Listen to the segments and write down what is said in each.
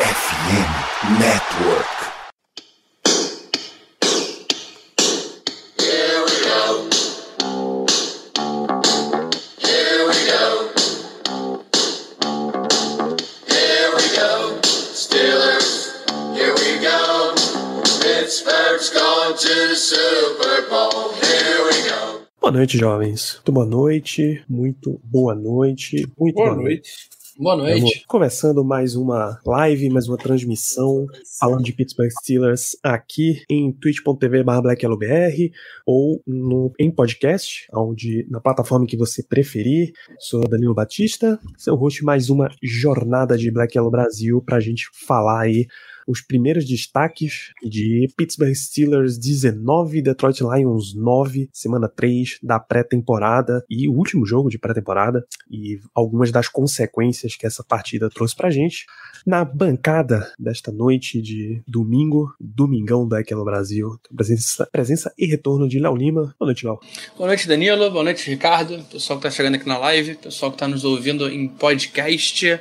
FM Network. Here we go. Here we go. Here we go. Steelers, here we go. Pittsburgh's going to the Super Bowl. Here we go. Boa noite, jovens. Muito boa noite, muito boa noite, muito Boa noite. Boa Estamos noite. começando mais uma live, mais uma transmissão falando de Pittsburgh Steelers aqui em twitch.tv blackyellowbr ou no, em podcast, onde, na plataforma que você preferir. Sou Danilo Batista, seu host mais uma jornada de Black Yellow Brasil pra gente falar aí os primeiros destaques de Pittsburgh Steelers 19, Detroit Lions 9, semana 3 da pré-temporada e o último jogo de pré-temporada e algumas das consequências que essa partida trouxe pra gente. Na bancada desta noite de domingo, domingão do Aquelo Brasil, presença, presença e retorno de Léo Lima. Boa noite, Léo. Boa noite, Danilo. Boa noite, Ricardo. Pessoal que tá chegando aqui na live. Pessoal que tá nos ouvindo em podcast.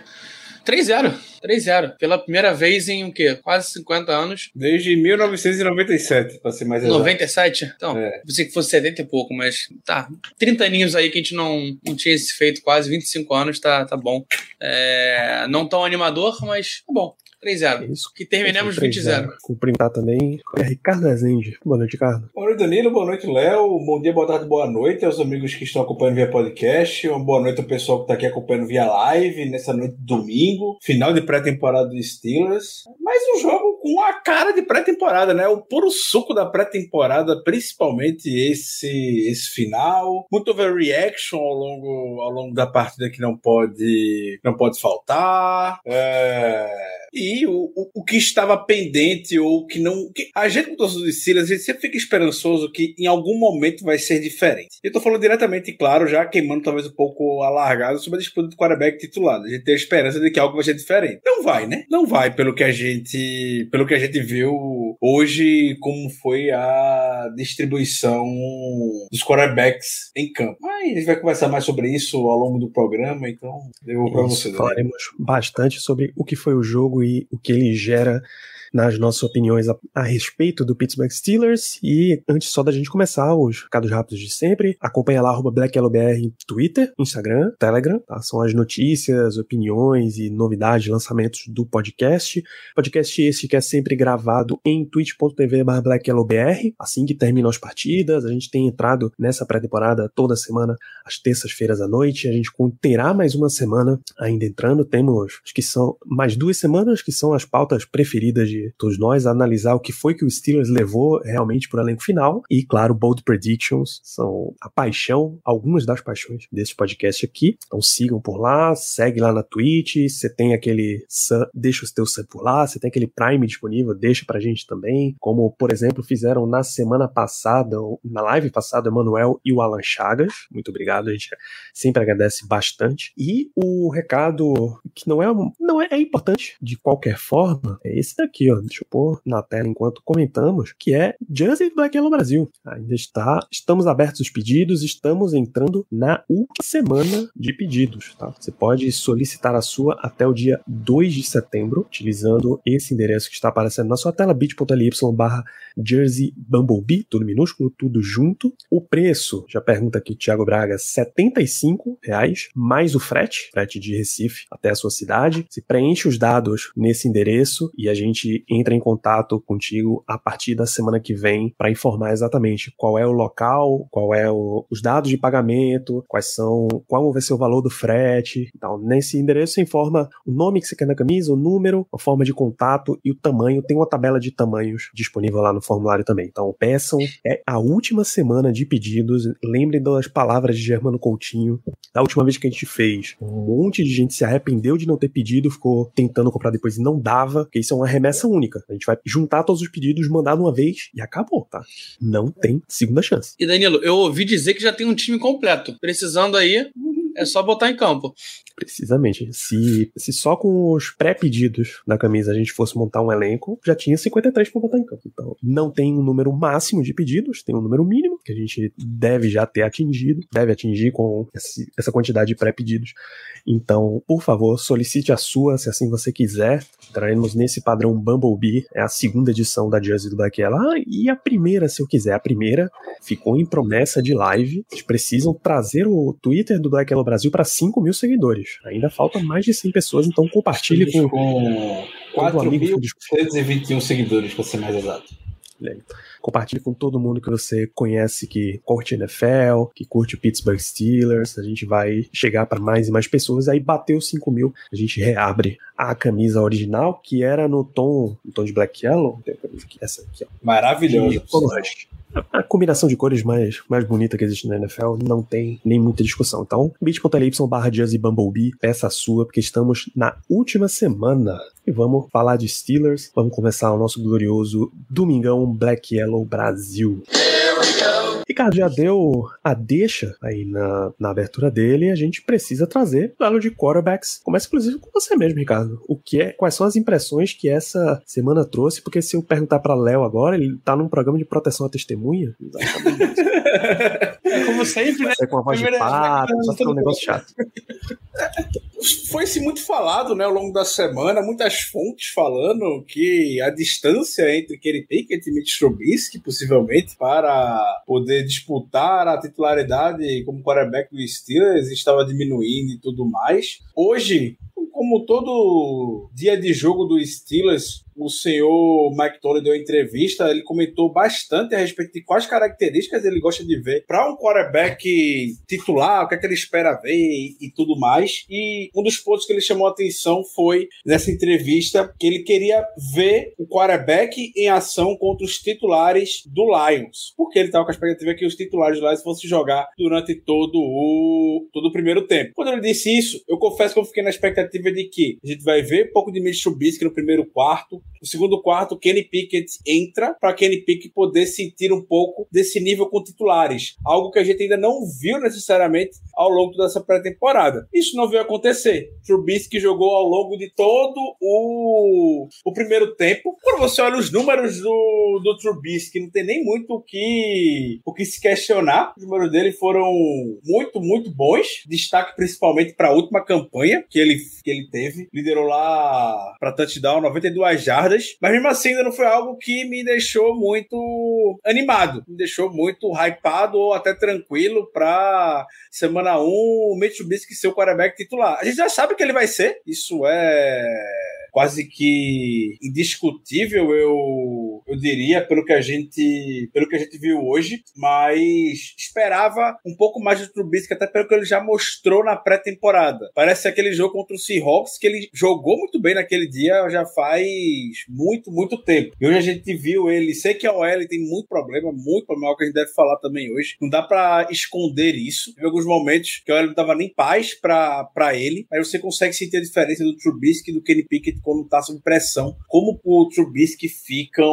3-0. 3-0. Pela primeira vez em o quê? Quase 50 anos. Desde 1997, pra ser mais exato. 97? Então, É. pensei que fosse 70 e pouco, mas tá. 30 aninhos aí que a gente não, não tinha esse feito, quase 25 anos, tá, tá bom. É, não tão animador, mas tá bom. 3-0. Isso. Que terminemos 3-0. 20-0. Cumprimentar também é Ricardo Rezende. Boa noite, Ricardo. Boa noite, Danilo. Boa noite, Léo. Bom dia, boa tarde, boa noite aos amigos que estão acompanhando via podcast. Uma boa noite ao pessoal que está aqui acompanhando via live nessa noite de domingo. Final de pré-temporada do Steelers. Mais um jogo com a cara de pré-temporada, né? O puro suco da pré-temporada, principalmente esse, esse final. Muito overreaction ao longo, ao longo da partida que não pode, não pode faltar. É... E o, o, o que estava pendente ou que não. Que a gente, com torcedor do Steelers, a gente sempre fica esperançoso que em algum momento vai ser diferente. Eu tô falando diretamente, claro, já queimando talvez um pouco alargado sobre a disputa do quarterback titular. A gente tem a esperança de que algo vai ser diferente. Não vai, né? Não vai, pelo que a gente. Pelo que a gente viu hoje, como foi a distribuição dos quarterbacks em campo. Mas a gente vai conversar mais sobre isso ao longo do programa, então eu vou pra você. Falaremos bastante sobre o que foi o jogo e o que ele gera nas nossas opiniões a, a respeito do Pittsburgh Steelers. E antes só da gente começar, os recados rápidos de sempre, acompanha lá BlackYellowBR em Twitter, Instagram, Telegram, tá? São as notícias, opiniões e novidades, lançamentos do podcast. Podcast esse que é sempre gravado em twitch.tv BlackYellowBR, assim que terminam as partidas. A gente tem entrado nessa pré-temporada toda semana às terças-feiras à noite. A gente terá mais uma semana ainda entrando. Temos, acho que são mais duas semanas que são as pautas preferidas de todos nós, analisar o que foi que o Steelers levou realmente para o elenco final. E, claro, Bold Predictions são a paixão, algumas das paixões desse podcast aqui. Então sigam por lá, segue lá na Twitch. Você tem aquele sub, deixa o teu sub por lá, você tem aquele Prime disponível, deixa pra gente também. Como, por exemplo, fizeram na semana passada, na live passada, o Emanuel e o Alan Chagas. Muito obrigado, a gente sempre agradece bastante. E o recado que não é, não é, é importante de qualquer forma, é esse daqui, ó. Deixa eu pôr na tela enquanto comentamos, que é Jersey Black Yellow Brasil. Ainda está, estamos abertos os pedidos, estamos entrando na última semana de pedidos, tá? Você pode solicitar a sua até o dia 2 de setembro, utilizando esse endereço que está aparecendo na sua tela, bit.ly barra Jersey Bumblebee, tudo minúsculo, tudo junto. O preço, já pergunta aqui Thiago Braga, 75 reais, mais o frete, frete de Recife até a sua cidade. Você preenche os dados nesse endereço e a gente entra em contato contigo a partir da semana que vem para informar exatamente qual é o local, qual é o, os dados de pagamento, quais são, qual vai ser o valor do frete. Então, nesse endereço você informa o nome que você quer na camisa, o número, a forma de contato e o tamanho. Tem uma tabela de tamanhos disponível lá no formulário também. Então, peçam. É a última semana de pedidos. Lembrem das palavras de Germano Coutinho. Da última vez que a gente fez, um monte de gente se arrependeu de não ter pedido, ficou tentando comprar depois e não dava, porque isso é uma remessa única. A gente vai juntar todos os pedidos, mandar de uma vez e acabou, tá? Não tem segunda chance. E Danilo, eu ouvi dizer que já tem um time completo. Precisando aí, é só botar em campo. Precisamente. Se, se só com os pré-pedidos da camisa a gente fosse montar um elenco, já tinha 53 para botar em campo. Então, não tem um número máximo de pedidos, tem um número mínimo que a gente deve já ter atingido, deve atingir com esse, essa quantidade de pré-pedidos. Então, por favor, solicite a sua, se assim você quiser. Entraremos nesse padrão Bumblebee, é a segunda edição da Jersey do Black Yellow. Ah, e a primeira, se eu quiser. A primeira ficou em promessa de live. Eles precisam trazer o Twitter do Black Yellow Brasil para 5 mil seguidores. Ainda faltam mais de 100 pessoas, então compartilhe com, com 4.321 seguidores, para ser mais exato. Compartilhe com todo mundo que você conhece que curte NFL, que curte o Pittsburgh Steelers. A gente vai chegar para mais e mais pessoas. Aí bateu 5 mil, a gente reabre a camisa original, que era no tom, no tom de Black Yellow. Essa aqui, ó. Maravilhosa. A combinação de cores mais, mais bonita que existe na NFL não tem nem muita discussão. Então, bit.ly barra Jazzy Bumblebee, peça a sua, porque estamos na última semana. E vamos falar de Steelers. Vamos começar o nosso glorioso Domingão Black Yellow Brasil. Ricardo já deu a deixa aí na, na abertura dele e a gente precisa trazer o duelo de quarterbacks. Começa inclusive com você mesmo, Ricardo. O que é, quais são as impressões que essa semana trouxe? Porque se eu perguntar para Léo agora, ele tá num programa de proteção à testemunha. É como sempre, né? É com a voz de pato, só fica um negócio chato. Foi-se muito falado, né, ao longo da semana, muitas fontes falando que a distância entre Kenny Pickett e Mitch Trubisky, possivelmente, para poder disputar a titularidade como quarterback do Steelers estava diminuindo e tudo mais. Hoje, como todo dia de jogo do Steelers, o senhor Mike Tolley deu entrevista, ele comentou bastante a respeito de quais características ele gosta de ver para um quarterback titular, o que é que ele espera ver e, e, tudo mais. E um dos pontos que ele chamou a atenção foi nessa entrevista que ele queria ver o quarterback em ação contra os titulares do Lions, porque ele estava com a expectativa que os titulares do Lions fossem jogar durante todo o todo o primeiro tempo. Quando ele disse isso, eu confesso que eu fiquei na expectativa de que a gente vai ver um pouco de Mitch Trubisky no primeiro quarto, no segundo quarto, Kenny Pickett entra para Kenny Pickett poder sentir um pouco desse nível com titulares. Algo que a gente ainda não viu necessariamente ao longo dessa pré-temporada. Isso não veio acontecer. Trubisky jogou ao longo de todo o, o primeiro tempo. Quando você olha os números do, do Trubisky, não tem nem muito o que, o que se questionar. Os números dele foram muito, muito bons. Destaque principalmente para a última campanha que ele, que ele teve. Liderou lá para touchdown 92 jardas mas mesmo assim ainda não foi algo que me deixou muito animado, me deixou muito hypado ou até tranquilo para semana 1 o Mitch Trubisky ser o quarterback titular. A gente já sabe que ele vai ser, isso é quase que indiscutível, eu, eu diria, pelo que a gente pelo que a gente viu hoje, mas esperava um pouco mais do Trubisky, até pelo que ele já mostrou na pré-temporada. Parece aquele jogo contra o Seahawks que ele jogou muito bem naquele dia, já faz muito, muito tempo. E hoje a gente viu ele, sei que a OL tem muito problema, muito problema, que a gente deve falar também hoje. Não dá para esconder isso. Em alguns momentos que OL não tava nem paz para ele, mas você consegue sentir a diferença do Trubisky e do Kenny Pickett quando tá sob pressão. Como o Trubisky fica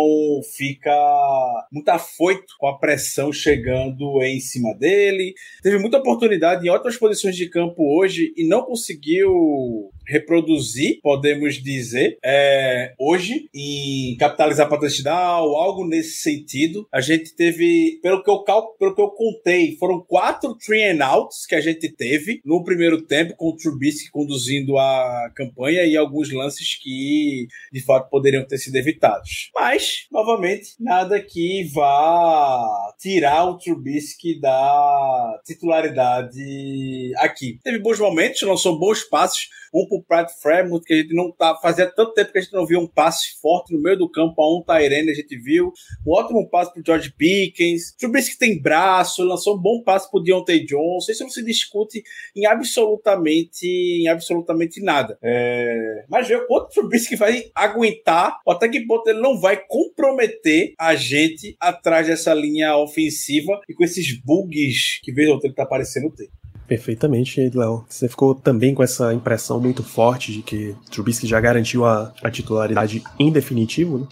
muito afoito com a pressão chegando em cima dele. Teve muita oportunidade em outras posições de campo hoje e não conseguiu reproduzir, podemos dizer, é, hoje em capitalizar para touchdown, algo nesse sentido. A gente teve, pelo que eu cal, pelo que eu contei, foram quatro three and outs que a gente teve no primeiro tempo com o Trubisky conduzindo a campanha e alguns lances que de fato poderiam ter sido evitados. Mas, novamente, nada que vá tirar o Trubisky da titularidade aqui. Teve bons momentos, lançou bons passos um pro Pratt Fremont, que a gente não tá. Fazia tanto tempo que a gente não via um passe forte no meio do campo a um Tyrene, a gente viu. Um ótimo passe pro George Pickens. Trubisky tem braço, lançou um bom passe pro Deontay Johnson. Isso não se discute em absolutamente, em absolutamente nada. É... Mas ver o quanto o Trubisky vai aguentar, ou até que ponto ele não vai comprometer a gente atrás dessa linha ofensiva e com esses bugs que vez ou outra tá aparecendo ter. Perfeitamente, Léo. Você ficou também com essa impressão muito forte de que Trubisky já garantiu a, a titularidade em definitivo, né?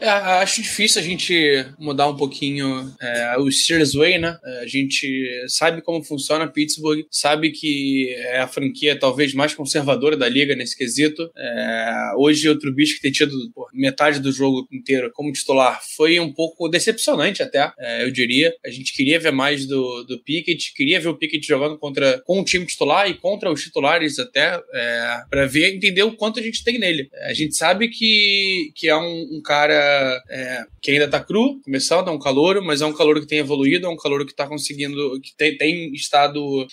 É, acho difícil a gente mudar um pouquinho é, o Steelers Way, né? É, a gente sabe como funciona Pittsburgh, sabe que é a franquia talvez mais conservadora da liga nesse quesito. É, hoje, outro bicho que tem tido pô, metade do jogo inteiro como titular foi um pouco decepcionante até, é, eu diria. A gente queria ver mais do, do Pickett, queria ver o Pickett jogando contra, com o time titular e contra os titulares até, é, para ver, entender o quanto a gente tem nele. A gente sabe que, que é um, um cara é, que ainda tá cru, começando, é um calor, mas é um calor que tem evoluído, é um calor que tá conseguindo, que tem, tem estado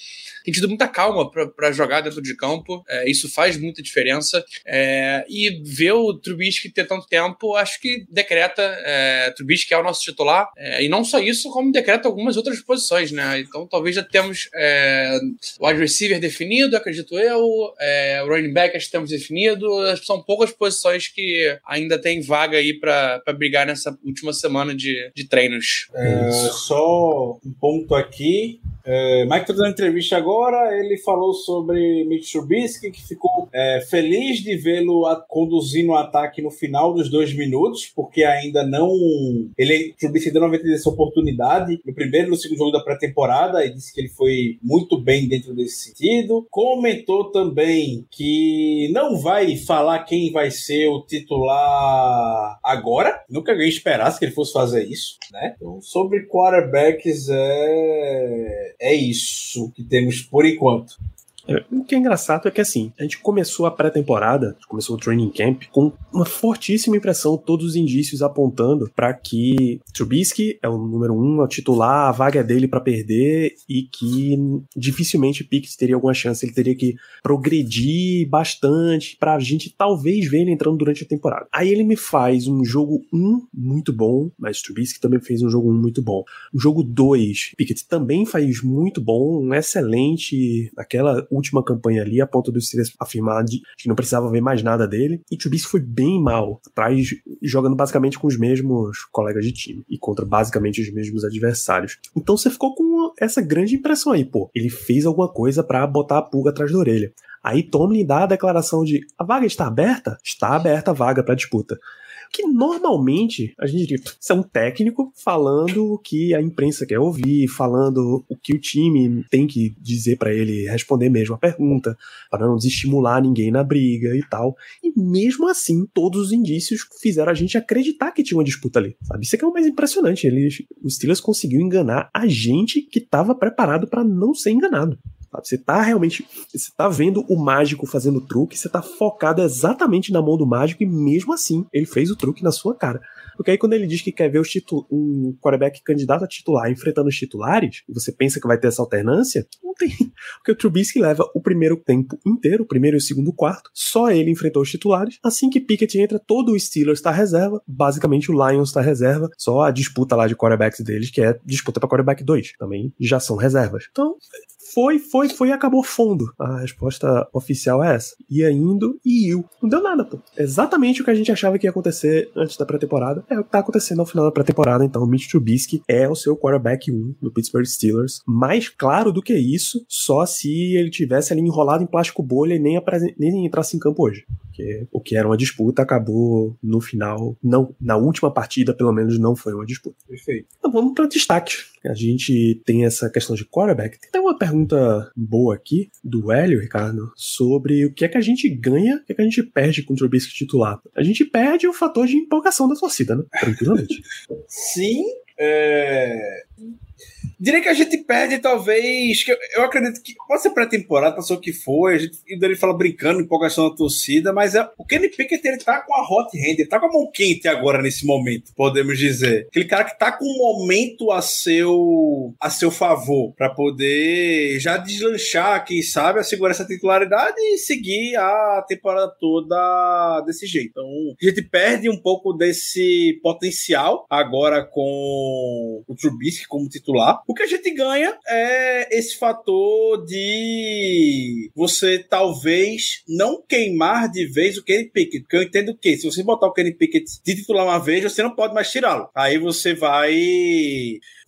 tem tido muita calma para jogar dentro de campo. É, isso faz muita diferença. É, e ver o Trubisky ter tanto tempo, acho que decreta é, Trubisky é o nosso titular. É, e não só isso, como decreta algumas outras posições, né? Então talvez já temos é, o wide receiver definido, acredito eu. É, o running back acho que temos definido. São poucas posições que ainda tem vaga aí para brigar nessa última semana de, de treinos. Só um ponto aqui. É, Mike tá dando entrevista agora, ele falou sobre Mitch Trubisky, que ficou é, feliz de vê-lo conduzindo o ataque no final dos dois minutos, porque ainda não. Ele, Trubisky ainda não havia essa oportunidade no primeiro e no segundo jogo da pré-temporada, e disse que ele foi muito bem dentro desse sentido. Comentou também que não vai falar quem vai ser o titular agora, nunca alguém esperasse que ele fosse fazer isso, né? Então, sobre quarterbacks, é é isso que temos por enquanto. O que é engraçado é que assim, a gente começou a pré-temporada, começou o training camp, com uma fortíssima impressão, todos os indícios apontando para que Trubisky é o número um, é o titular, a vaga é dele para perder e que dificilmente Pickett teria alguma chance, ele teria que progredir bastante pra gente talvez ver ele entrando durante a temporada. Aí ele me faz um jogo 1 um muito bom, mas Trubisky também fez um jogo 1 um muito bom. O jogo 2, Pickett também faz muito bom, um excelente, aquela última campanha ali, a ponto do Steelers afirmar de, que não precisava ver mais nada dele. E Trubisky foi bem mal, atrás, jogando basicamente com os mesmos colegas de time e contra basicamente os mesmos adversários. Então você ficou com essa grande impressão aí, pô. Ele fez alguma coisa para botar a pulga atrás da orelha. Aí Tomlin dá a declaração de a vaga está aberta? Está aberta a vaga para disputa que normalmente a gente diria, isso é um técnico falando o que a imprensa quer ouvir, falando o que o time tem que dizer para ele responder mesmo a pergunta, para não desestimular ninguém na briga e tal. E mesmo assim, todos os indícios fizeram a gente acreditar que tinha uma disputa ali, sabe? Isso é que é o mais impressionante. Eles, os Steelers conseguiu enganar a gente que estava preparado para não ser enganado. Você tá realmente. Você tá vendo o mágico fazendo truque, você tá focado exatamente na mão do mágico, e mesmo assim, ele fez o truque na sua cara. Porque aí quando ele diz que quer ver um quarterback candidato a titular enfrentando os titulares, e você pensa que vai ter essa alternância, não tem. Porque o Trubisky leva o primeiro tempo inteiro, o primeiro e o segundo quarto, só ele enfrentou os titulares. Assim que Pickett entra, todo o Steelers está reserva, basicamente o Lions está reserva, só a disputa lá de quarterbacks deles, que é disputa para quarterback 2, também já são reservas. Então, foi, foi, foi e acabou fundo. A resposta oficial é essa. Ia indo e iu. Não deu nada, pô. Exatamente o que a gente achava que ia acontecer antes da pré-temporada é o que tá acontecendo ao final da pré-temporada. Então, o Mitch Trubisky é o seu quarterback 1 do Pittsburgh Steelers. Mais claro do que isso, só se ele tivesse ali enrolado em plástico bolha e nem, nem entrasse em campo hoje. Porque o que era uma disputa acabou no final, não, na última partida, pelo menos, não foi uma disputa. Perfeito. Então vamos para destaques. A gente tem essa questão de quarterback. Tem uma pergunta boa aqui do Hélio, Ricardo, sobre o que é que a gente ganha, o que é que a gente perde com o Trubisky titular. A gente perde o fator de empolgação da torcida, né? Tranquilamente. Sim, é... Diria que a gente perde, talvez. Que eu, acredito que pode ser pré-temporada, passou o que foi. A gente, ele fala brincando, empolgação da torcida, mas é, o Kenny Pickett ele tá com a hot hand, ele tá com a mão quente agora nesse momento, podemos dizer. Aquele cara que tá com um momento a seu, a seu favor, para poder já deslanchar, quem sabe, assegurar essa titularidade e seguir a temporada toda desse jeito. Então, a gente perde um pouco desse potencial agora com o Trubisky Como titular. O que a gente ganha é esse fator de você talvez não queimar de vez o Kenny Pickett. Porque eu entendo que se você botar o Kenny Pickett de titular uma vez, você não pode mais tirá-lo. Aí você vai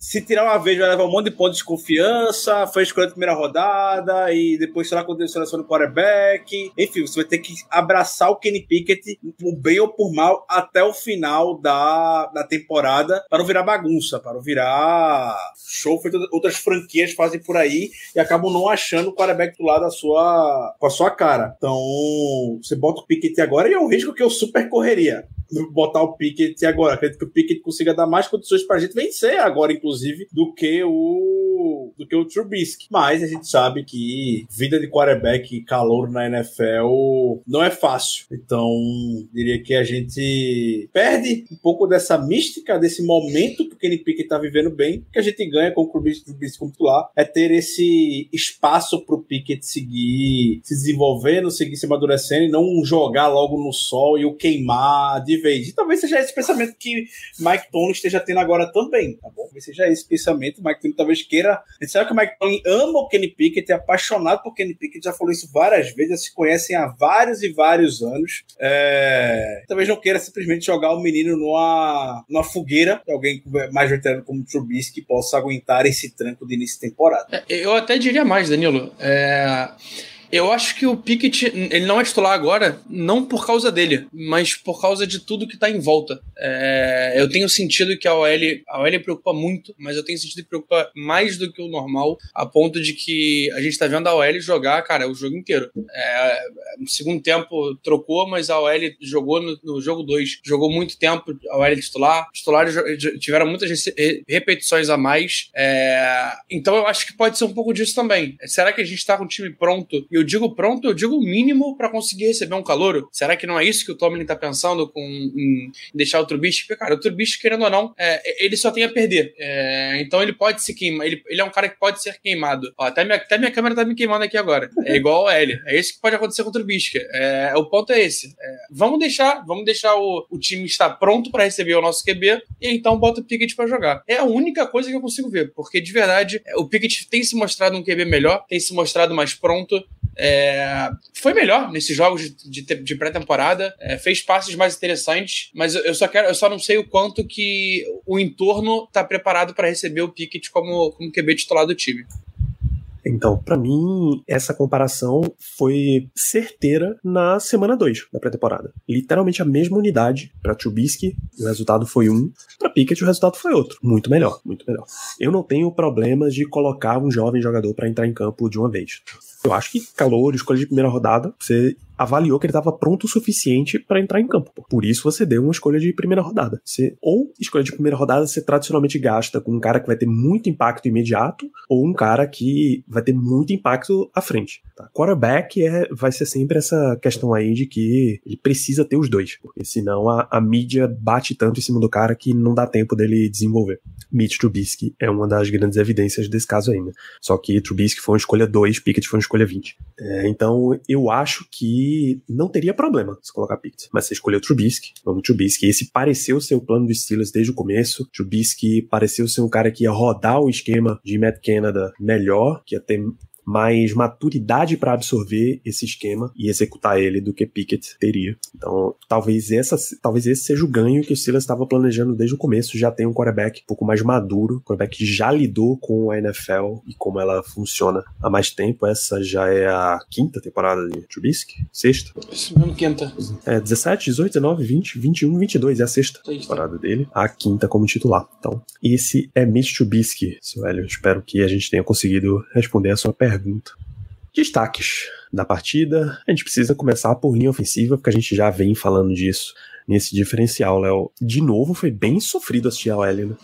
se tirar uma vez, vai levar um monte de pontos de confiança, foi escolha de primeira rodada, e depois será quando ele seleciona o quarterback. Enfim, você vai ter que abraçar o Kenny Pickett, por bem ou por mal, até o final da, da temporada, para não virar bagunça, para não virar show feito outras franquias fazem por aí e acabam não achando o quarterback do lado da sua, com a sua cara. Então, você bota o Pickett agora e é um risco que eu super correria botar o Pickett agora. Acredito que o Pickett consiga dar mais condições pra gente vencer agora, inclusive, do que o do que o Trubisky. Mas a gente sabe que vida de quarterback e calor na NFL não é fácil. Então, diria que a gente perde um pouco dessa mística, desse momento que o Kenny Pickett tá vivendo bem, que a gente ganha com o Trubisky, como titular, é ter esse espaço pro Pickett seguir se desenvolvendo, seguir se amadurecendo e não jogar logo no sol e o queimar de vez. E talvez seja esse pensamento que Mike Tony esteja tendo agora também, tá bom? Talvez seja esse pensamento. Mike Tony talvez queira. A gente sabe que o Mike ama o Kenny Pickett, é apaixonado por Kenny Pickett, já falou isso várias vezes, já se conhecem há vários e vários anos. É... Talvez não queira simplesmente jogar o menino numa, numa fogueira, alguém mais veterano como Trubisky possa aguentar esse tranco de início de temporada. É, eu até diria mais, Danilo. É eu acho que o Pickett, ele não é titular agora, não por causa dele, mas por causa de tudo que tá em volta. É, eu tenho sentido que a OL, a OL preocupa muito, mas eu tenho sentido que preocupa mais do que o normal, a ponto de que a gente tá vendo a OL jogar, cara, o jogo inteiro. É, no segundo tempo trocou, mas a OL jogou no, no jogo 2, jogou muito tempo a OL titular, os titulares tiveram muitas repetições a mais, é, então eu acho que pode ser um pouco disso também. Será que a gente tá com o time pronto e eu digo pronto, eu digo mínimo para conseguir receber um calouro. Será que não é isso que o Tomlin tá pensando com, em deixar o Trubisky? Porque, cara, o Trubisky, querendo ou não, é, ele só tem a perder. É, então ele pode se queimar. Ele, ele é um cara que pode ser queimado. Ó, até, minha, até minha câmera tá me queimando aqui agora. É igual a L. É isso que pode acontecer com o Trubisky. É, o ponto é esse. É, vamos deixar, vamos deixar o, o time estar pronto para receber o nosso QB e então bota o Pickett para jogar. É a única coisa que eu consigo ver, porque de verdade o Pickett tem se mostrado um QB melhor, tem se mostrado mais pronto. É, foi melhor nesses jogos de, de, de pré-temporada, é, fez passes mais interessantes, mas eu só quero, eu só não sei o quanto que o entorno está preparado para receber o Pickett como, como QB titular do time. Então, para mim, essa comparação foi certeira na semana 2 da pré-temporada. Literalmente a mesma unidade para Trubisky, o resultado foi um, para Pickett o resultado foi outro. Muito melhor, muito melhor. Eu não tenho problemas de colocar um jovem jogador para entrar em campo de uma vez. Eu acho que calor, escolha de primeira rodada, você avaliou que ele estava pronto o suficiente para entrar em campo. Por isso você deu uma escolha de primeira rodada. Você, ou escolha de primeira rodada você tradicionalmente gasta com um cara que vai ter muito impacto imediato, ou um cara que vai ter muito impacto à frente. Tá? Quarterback é, vai ser sempre essa questão aí de que ele precisa ter os dois, porque senão a, a mídia bate tanto em cima do cara que não dá tempo dele desenvolver. Mitch Trubisky é uma das grandes evidências desse caso ainda. Só que Trubisky foi uma escolha 2, Pickett foi uma escolha 20. É, então eu acho que não teria problema se colocar Pickett. Mas você escolheu Trubisky, vamos Trubisky. Esse pareceu ser o plano dos Steelers desde o começo. Trubisky pareceu ser um cara que ia rodar o esquema de Matt Canada melhor, que ia ter mais maturidade para absorver esse esquema e executar ele do que Pickett teria. Então, talvez essa, talvez esse seja o ganho que o Silas estava planejando desde o começo. Já tem um quarterback um pouco mais maduro, um quarterback que já lidou com a NFL e como ela funciona há mais tempo. Essa já é a quinta temporada de Trubisky, sexta. Isso mesmo, quinta. É 17, 18, 19, 20, 21, 22 é a sexta temporada dele, a quinta como titular. Então, esse é Mitch Trubisky, seu Hélio. Espero que a gente tenha conseguido responder a sua pergunta pergunta. Destaques da partida. A gente precisa começar por linha ofensiva, porque a gente já vem falando disso nesse diferencial, Léo. De novo, foi bem sofrido assistir a OL, né?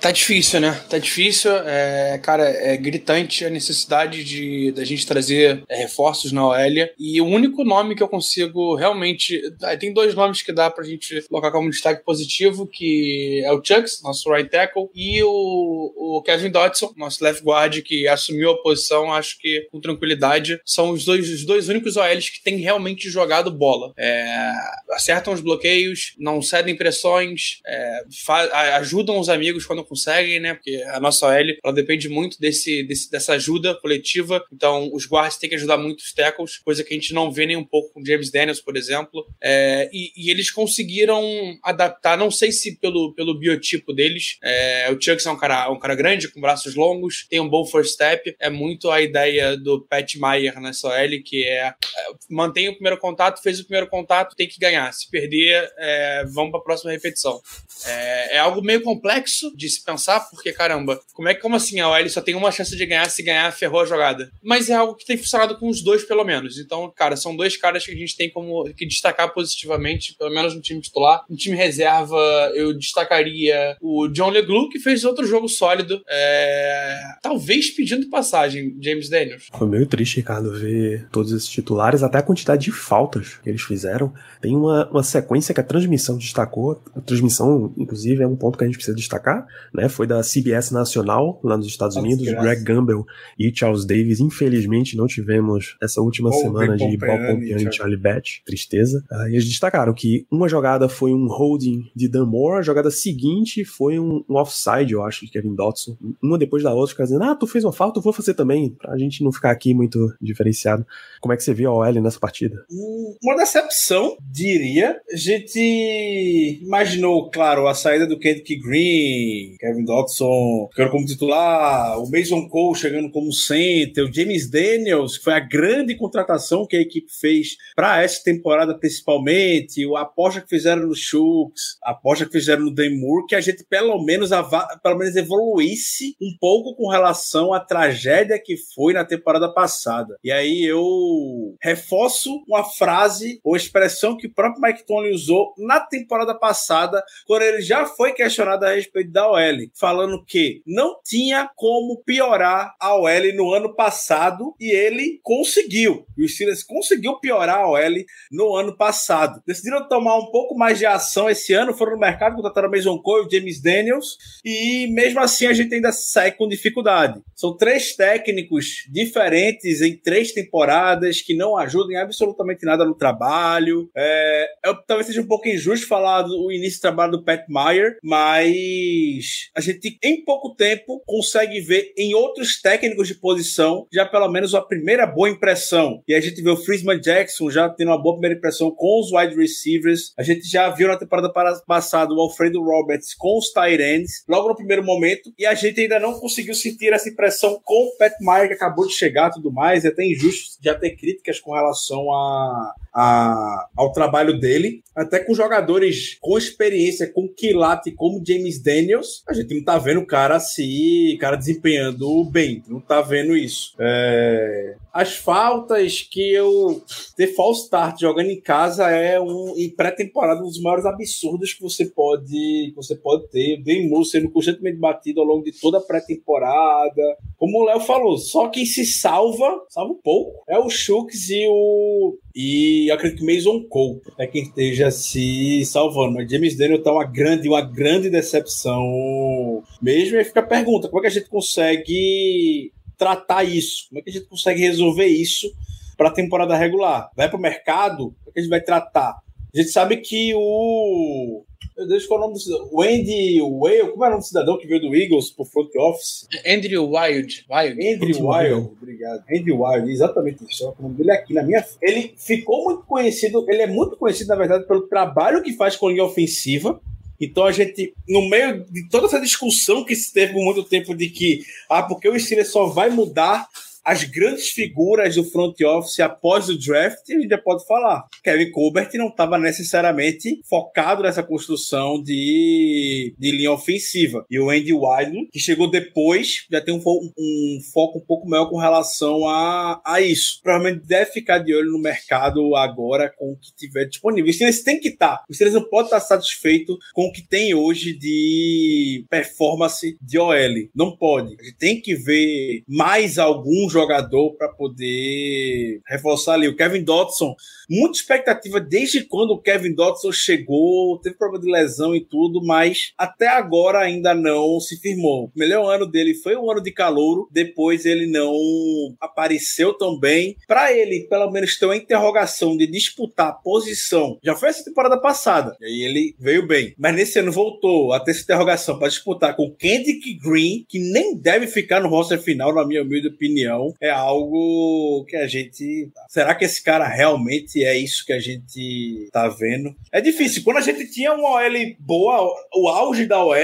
Tá difícil, né? Tá difícil. É, cara, é gritante a necessidade de da gente trazer é, reforços na OL. E o único nome que eu consigo realmente. Tem dois nomes que dá pra gente colocar como destaque positivo, que é o Chucks, nosso right tackle, e o, o Kevin Dodson, nosso left guard, que assumiu a posição, acho que com tranquilidade. São os dois, os dois únicos OLs que têm realmente jogado bola. É, acertam os bloqueios, não cedem pressões, é, ajudam os amigos quando conseguem, né? Porque a nossa OL ela depende muito desse, desse, dessa ajuda coletiva. Então, os guards têm que ajudar muito os tackles, coisa que a gente não vê nem um pouco com James Daniels, por exemplo. É, e, e, eles conseguiram adaptar, não sei se pelo, pelo biotipo deles. É, o Chucks é um cara, um cara grande, com braços longos, tem um bom first step. É muito a ideia do Pat Meyer nessa OL, que é, é mantém o primeiro contato, fez o primeiro contato, tem que ganhar. Se perder, é, vamos para a próxima repetição. É, é, algo meio complexo de se pensar, porque caramba, como é que como assim a OL só tem uma chance de ganhar, se ganhar, ferrou a jogada? Mas é algo que tem funcionado com os dois, pelo menos. Então, cara, são dois caras que a gente tem como que destacar positivamente, pelo menos no time titular. No time reserva, eu destacaria o John LeGlue, que fez outro jogo sólido. É... Talvez pedindo passagem, James Daniels. Foi meio triste, Ricardo, ver todos esses titulares, até a quantidade de faltas que eles fizeram. Tem uma, uma sequência que a transmissão destacou. A transmissão, inclusive, é um ponto que a gente precisa destacar, né? Foi da CBS Nacional, lá nos Estados Unidos. Greg Gamble e Charles Davis. Infelizmente, não tivemos essa última semana de Bob Pompiani e Charlie Batch. Tristeza. Uh, e eles destacaram que uma jogada foi um holding de Dan Moore, a jogada seguinte foi um, um offside, eu acho, de Kevin Dotson. Uma depois da outra, ficar dizendo, ah, tu fez uma falta, eu vou fazer também, pra gente não ficar aqui muito diferenciado. Como é que você viu a OL nessa partida? Uma decepção diria. A gente imaginou, claro, a saída do Kendrick Green, Kevin Dodson ficando como titular, o Mason Cole chegando como center, o James Daniels, que foi a grande contratação que a equipe fez para essa temporada principalmente, a aposta que fizeram no Shooks, a aposta que fizeram no Demur, que a gente pelo menos, pelo menos evoluísse um pouco com relação à tragédia que foi na temporada passada. E aí eu reforço uma frase ou expressão que o próprio Mike Tony usou na temporada passada, quando ele já foi questionado a respeito da OL, falando que não tinha como piorar a OL no ano passado e ele conseguiu. E o Steelers conseguiu piorar a OL no ano passado. Decidiram tomar um pouco mais de ação esse ano, foram no mercado, contrataram Mason Cole James Daniels, e mesmo assim a gente ainda sai com dificuldade. São três técnicos diferentes em três temporadas que não ajudam em absolutamente nada no trabalho. É, é, eu, talvez seja um pouco injusto falar do início do trabalho do Pat Meyer, mas a gente, em pouco tempo, consegue ver em outros técnicos de posição já pelo menos a primeira boa impressão. E a gente vê o Frisman Jackson já tendo uma boa primeira impressão com os wide receivers. A gente já viu na temporada passada o Alfredo Roberts com os tight ends, logo no primeiro momento, e a gente ainda não conseguiu sentir essa impressão com o Pat Meyer, que acabou de chegar tudo mais. É até injusto já ter críticas com relação a, a, ao trabalho dele, até com jogadores com experiência, com quilate como James Daniels, a gente não tá vendo o cara se, cara desempenhando bem, não tá vendo isso. É, as faltas que eu ter false start jogando em casa é um em pré-temporada um dos maiores absurdos que você pode que você pode ter. Bem Moore sendo constantemente batido ao longo de toda a pré-temporada. Como o Léo falou, só quem se salva, salva um pouco, é o Shooks e o e acredito que Mason Cole é quem esteja se salvando. Mas James Daniel tá uma grande, uma grande decepção mesmo. E fica a pergunta: como é que a gente consegue tratar isso? Como é que a gente consegue resolver isso para a temporada regular? Vai para o mercado? Como é que a gente vai tratar? A gente sabe que o meu Deus, qual é o nome do cidadão? O Andy Whale, como é o nome do cidadão que veio do Eagles pro front office? Andrew Wild. Wild. Andrew Wild, obrigado. Andrew Wild, exatamente isso. O nome dele é aqui na minha. Ele ficou muito conhecido, ele é muito conhecido, na verdade, pelo trabalho que faz com linha ofensiva. Então a gente, no meio de toda essa discussão que se teve por muito tempo de que, ah, porque o Steelers só vai mudar as grandes figuras do front office após o draft, a gente já pode falar. Kevin Colbert não estava necessariamente focado nessa construção de, de linha ofensiva. E o Andy Wilder, que chegou depois, já tem um, um, foco um pouco maior com relação a, a isso. Provavelmente deve ficar de olho no mercado agora com o que tiver disponível. Os Steelers têm que estar. Tá. Os Steelers não podem estar satisfeitos com o que tem hoje de performance de OL. Não pode. A gente tem que ver mais alguns jogador para poder reforçar ali. O Kevin Dodson, muita expectativa desde quando o Kevin Dodson chegou, teve problema de lesão e tudo, mas até agora ainda não se firmou. O melhor ano dele foi o ano de calouro, depois ele não apareceu tão bem. Para ele, pelo menos, ter uma interrogação de disputar a posição, já foi essa temporada passada, e aí ele veio bem. Mas nesse ano voltou a ter essa interrogação para disputar com Kendrick Green, que nem deve ficar no roster final, na minha humilde opinião. É algo que a gente. Será que esse cara realmente é isso que a gente tá vendo? É difícil. Quando a gente tinha uma OL boa, o auge da OL,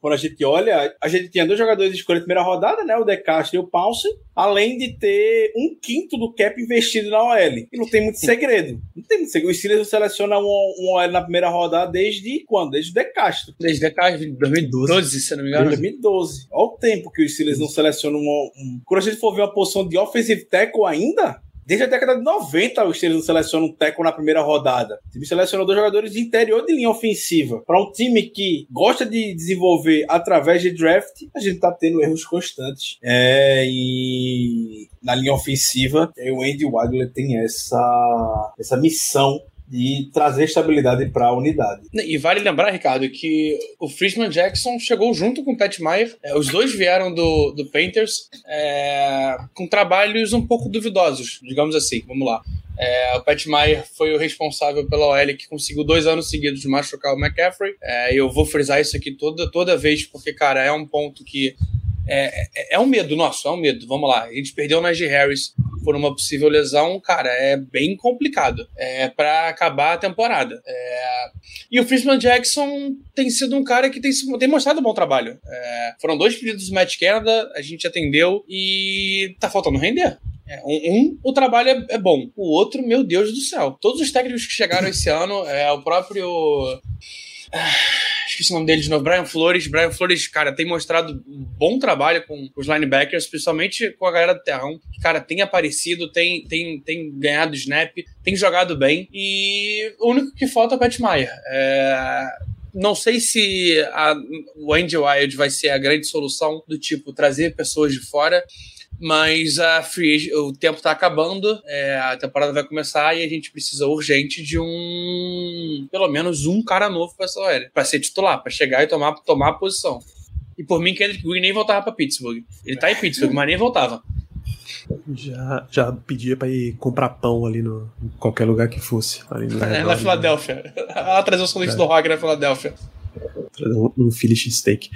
quando a gente olha, a gente tinha dois jogadores de escolha de primeira rodada, né? O De Castro e o Pounce, além de ter um quinto do cap investido na OL. E não tem muito segredo. Não tem muito segredo. O Steelers não seleciona um, um OL na primeira rodada desde quando? Desde o De Castro. Desde o De Castro, 2012, se não me engano. 2012. Olha o tempo que o Steelers não seleciona um, um... Quando a gente for ver uma posição de offensive tackle ainda, Desde a década de 90, o Steelers não seleciona um tackle na primeira rodada. O time selecionou dois jogadores de interior de linha ofensiva. Para um time que gosta de desenvolver através de draft, a gente tá tendo erros constantes. É, e na linha ofensiva, o Andy Wagner tem essa, essa missão de trazer estabilidade para a unidade. E vale lembrar, Ricardo, que o Friedman Jackson chegou junto com o Pat Meyer. É, os dois vieram do, do Painters é, com trabalhos um pouco duvidosos, digamos assim. Vamos lá. É, o Pat Meyer foi o responsável pela OL que conseguiu dois anos seguidos de machucar o McCaffrey. É, eu vou frisar isso aqui toda, toda vez, porque, cara, é um ponto que é, é, é, um medo nosso, é um medo. Vamos lá. A gente perdeu o Najee Harris por uma possível lesão, cara, é bem complicado é, para acabar a temporada. É, e o Frisman Jackson tem sido um cara que tem, tem mostrado um bom trabalho. É, foram dois pedidos do Matt Canada, a gente atendeu e tá faltando render. É, um, um, o trabalho é, é, bom. O outro, meu Deus do céu. Todos os técnicos que chegaram esse ano, é o próprio. Esqueci o nome dele de novo, Brian Flores. Brian Flores, cara, tem mostrado um bom trabalho com os linebackers, principalmente com a galera do Terrão. Cara, tem aparecido, tem, tem, tem ganhado snap, tem jogado bem. E o único que falta é o Pat Meyer. É não sei se a, o Andy Wild vai ser a grande solução do tipo trazer pessoas de fora. Mas a free, o tempo está acabando, é, a temporada vai começar e a gente precisa urgente de um. pelo menos um cara novo para essa OL, para ser titular, para chegar e tomar, tomar a posição. E por mim, Kendrick Green nem voltava para Pittsburgh. Ele tá em Pittsburgh, mas nem voltava. Já, já pedia para ir comprar pão ali no em qualquer lugar que fosse. Ali no é, na Filadélfia. Ela trazer o sanduíche é. do rock na Filadélfia. Um, um Philly steak.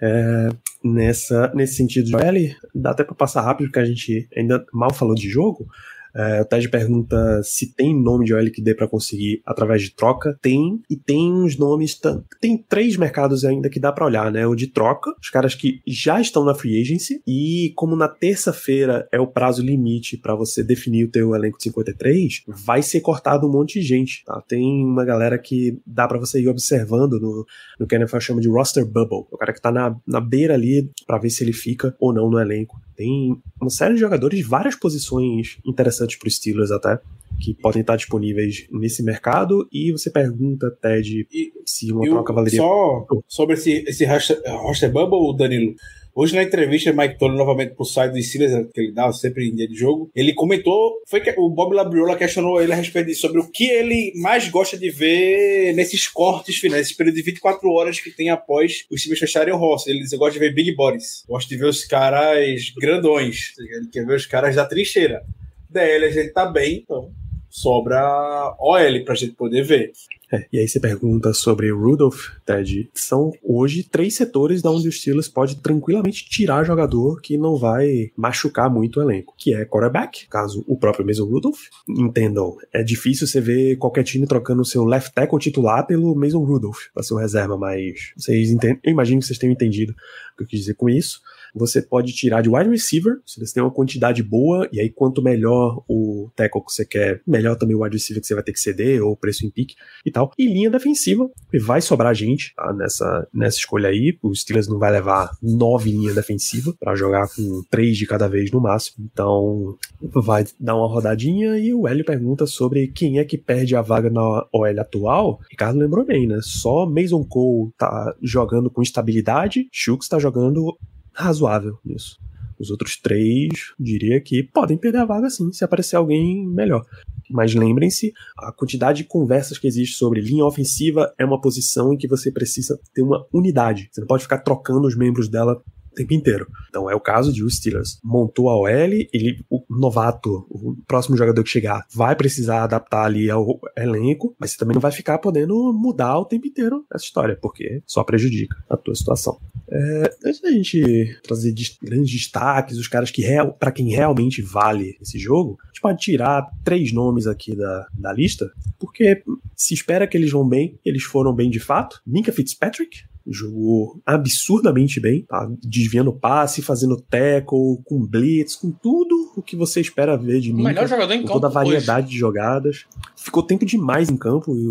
É, nessa, nesse sentido, Joel, dá até para passar rápido, porque a gente ainda mal falou de jogo, é, o Ted pergunta se tem nome de OL que dê para conseguir através de troca. Tem, e tem uns nomes. Tem três mercados ainda que dá para olhar, né? O de troca, os caras que já estão na free agency, e como na terça-feira é o prazo limite para você definir o teu elenco de 53, vai ser cortado um monte de gente, tá? Tem uma galera que dá para você ir observando no, no que a NFL chama de roster bubble, o cara que tá na, na beira ali para ver se ele fica ou não no elenco. Tem uma série de jogadores de várias posições interessantes para os Steelers até, que podem estar disponíveis nesse mercado. E você pergunta, Ted, e, se uma troca valeria. Só sobre esse, esse roster, roster bubble, Danilo. Hoje na entrevista, Mike Tolley, novamente pro site do Steelers, que ele dá sempre em dia de jogo, ele comentou, foi que o Bob Labriola questionou ele a respeito disso, sobre o que ele mais gosta de ver nesses cortes finais, esse período de 24 horas que tem após os times fecharem o roster. Ele diz, eu gosto de ver big bodies, gosto de ver os caras grandões, ele quer ver os caras da trincheira. DL a gente tá bem, então sobra OL pra gente poder ver. É, e aí você pergunta sobre Rudolph, Ted. São hoje três setores da onde o Steelers pode tranquilamente tirar jogador que não vai machucar muito o elenco, que é quarterback, caso o próprio Mason Rudolph. Entendam, é difícil você ver qualquer time trocando seu left tackle titular pelo Mason Rudolph para ser reserva, mas vocês entendem, eu imagino que vocês tenham entendido o que eu quis dizer com isso. Você pode tirar de wide receiver, se você tem uma quantidade boa, e aí quanto melhor o tackle que você quer, melhor também o wide receiver que você vai ter que ceder, ou preço em pique e tal. E linha defensiva, que vai sobrar gente tá, nessa, nessa escolha aí. O Steelers não vai levar nove linhas defensivas para jogar com três de cada vez no máximo. Então vai dar uma rodadinha e o Hélio pergunta sobre quem é que perde a vaga na OL atual. Ricardo lembrou bem, né? Só Mason Cole tá jogando com estabilidade, Shooks tá jogando razoável nisso. Os outros três, diria que podem perder a vaga sim, se aparecer alguém melhor. Mas lembrem-se, a quantidade de conversas que existe sobre linha ofensiva é uma posição em que você precisa ter uma unidade. Você não pode ficar trocando os membros dela tempo inteiro. Então é o caso de o Steelers montou a OL, ele, o novato, o próximo jogador que chegar, vai precisar adaptar ali ao elenco, mas você também não vai ficar podendo mudar o tempo inteiro essa história, porque só prejudica a tua situação. É, antes da gente trazer grandes destaques, os caras que para quem realmente vale esse jogo, a gente pode tirar três nomes aqui da, da lista, porque se espera que eles vão bem, eles foram bem de fato. Minka Fitzpatrick, jogou absurdamente bem, tá? Desviando passe, fazendo tackle, com blitz, com tudo o que você espera ver de mim. O melhor jogador em com campo toda a variedade hoje. de jogadas. Ficou tempo demais em campo. E,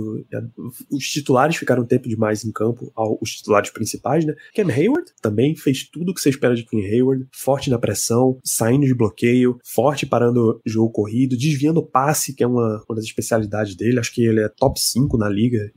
os titulares ficaram tempo demais em campo, os titulares principais, né? Ken Hayward também fez tudo o que você espera de Ken Hayward. Forte na pressão, saindo de bloqueio, forte parando o jogo corrido, desviando passe, que é uma, uma das especialidades dele. Acho que ele é top 5 na liga,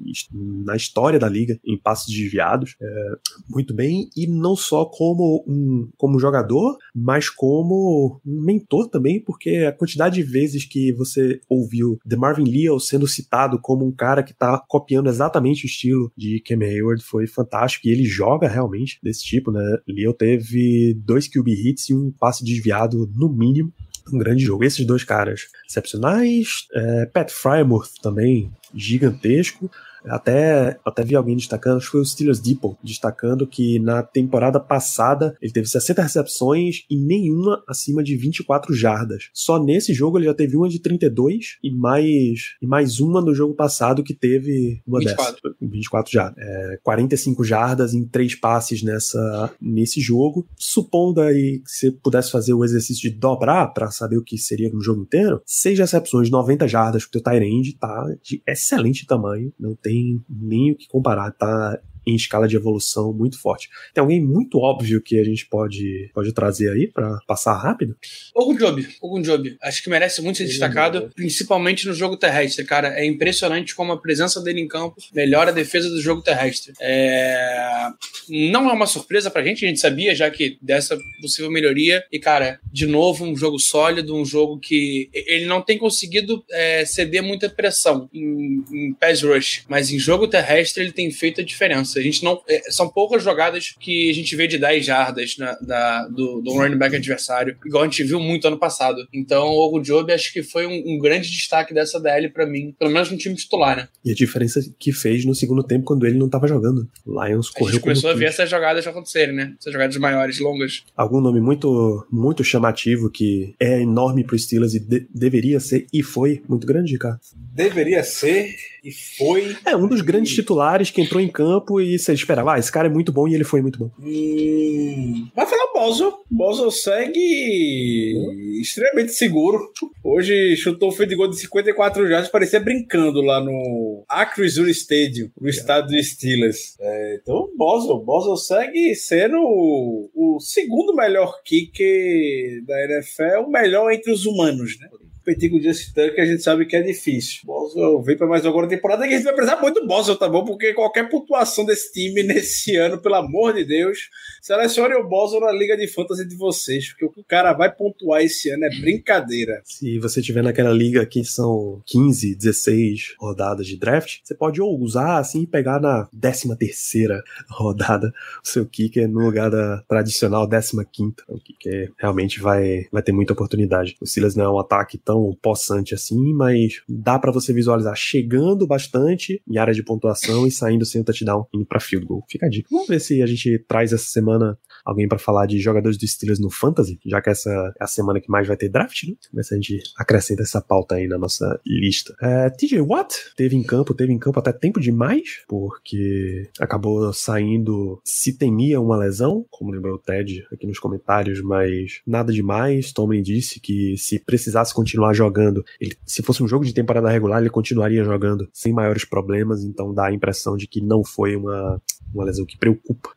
na história da liga, em passes desviados. É, muito bem. E não só como um como jogador, mas como um mentor também, porque a quantidade de vezes que você ouviu The Marvin Leal sendo citado como um cara que tá copiando exatamente o estilo de Cam Hayward foi fantástico e ele joga realmente desse tipo, né? Leal teve dois QB hits e um passe desviado no mínimo um grande jogo. Esses dois caras excepcionais. É, Pat Frymouth também, gigantesco. Até, até vi alguém destacando, acho que foi o Steelers Depot, destacando que na temporada passada ele teve 60 recepções e nenhuma acima de 24 jardas. Só nesse jogo ele já teve uma de 32 e mais, e mais uma no jogo passado que teve uma 24. dessas. 24 jardas. É, 45 jardas em três passes nessa, nesse jogo. Supondo aí que você pudesse fazer o exercício de dobrar para saber o que seria no jogo inteiro, seis recepções, 90 jardas, porque o Tyrande tá de excelente tamanho, não tem tem nem o que comparar, tá em escala de evolução muito forte. Tem alguém muito óbvio que a gente pode, pode trazer aí para passar rápido? Ogunjobi, Ogunjobi. Acho que merece muito ser destacado, principalmente no jogo terrestre, cara. É impressionante como a presença dele em campo melhora a defesa do jogo terrestre. É... Não é uma surpresa pra gente, a gente sabia já que dessa possível melhoria. E, cara, de novo, um jogo sólido, um jogo que ele não tem conseguido é, ceder muita pressão em, em pass rush, mas em jogo terrestre ele tem feito a diferença. A gente não. É, são poucas jogadas que a gente vê de 10 jardas na, da, do, do running back adversário, igual a gente viu muito ano passado. Então, o Job acho que foi um, um grande destaque dessa DL para mim, pelo menos no time titular, né? E a diferença que fez no segundo tempo quando ele não tava jogando. Lions correu. A gente começou a ver essas jogadas acontecerem, né? Essas jogadas maiores, longas. Algum nome muito, muito chamativo que é enorme pro Steelers e de, deveria ser e foi muito grande, cara. Deveria ser e foi. É, um dos grandes titulares que entrou em campo e você esperava, ah, esse cara é muito bom e ele foi muito bom. Hum, vai falar Bozo. Bozo segue hum. extremamente seguro. Hoje chutou o feio de gol de 54 jardas, parecia brincando lá no Acrisure Stadium, no estado dos Steelers. É, então, Bozo, Bozo segue sendo o, o segundo melhor kicker da NFL, o melhor entre os humanos, né? Competir com o Justin Tucker, a gente sabe que é difícil. Boswell vem para mais agora temporada que a gente vai precisar muito do Boswell, tá bom? Porque qualquer pontuação desse time nesse ano, pelo amor de Deus, selecione o Boswell na liga de fantasy de vocês, porque o que o cara vai pontuar esse ano é brincadeira. Se você tiver naquela liga que são 15, 16 rodadas de draft, você pode ou usar assim e pegar na 13 terceira rodada o seu kicker no lugar da tradicional 15 quinta, o kicker realmente vai, vai ter muita oportunidade. O Silas não é um ataque tão tão possante assim, mas dá para você visualizar chegando bastante em área de pontuação e saindo sem o touchdown indo para field goal. Fica a dica. Vamos ver se a gente traz essa semana alguém para falar de jogadores do Steelers no Fantasy, já que essa é a semana que mais vai ter draft, né? Se a gente acrescenta essa pauta aí na nossa lista. É, TJ Watt teve em campo, teve em campo até tempo demais, porque acabou saindo, se temia uma lesão, como lembrou o Ted aqui nos comentários, mas nada demais. Tomlin disse que se precisasse continuar jogando, ele, se fosse um jogo de temporada regular, ele continuaria jogando sem maiores problemas, então dá a impressão de que não foi uma, uma lesão que preocupa.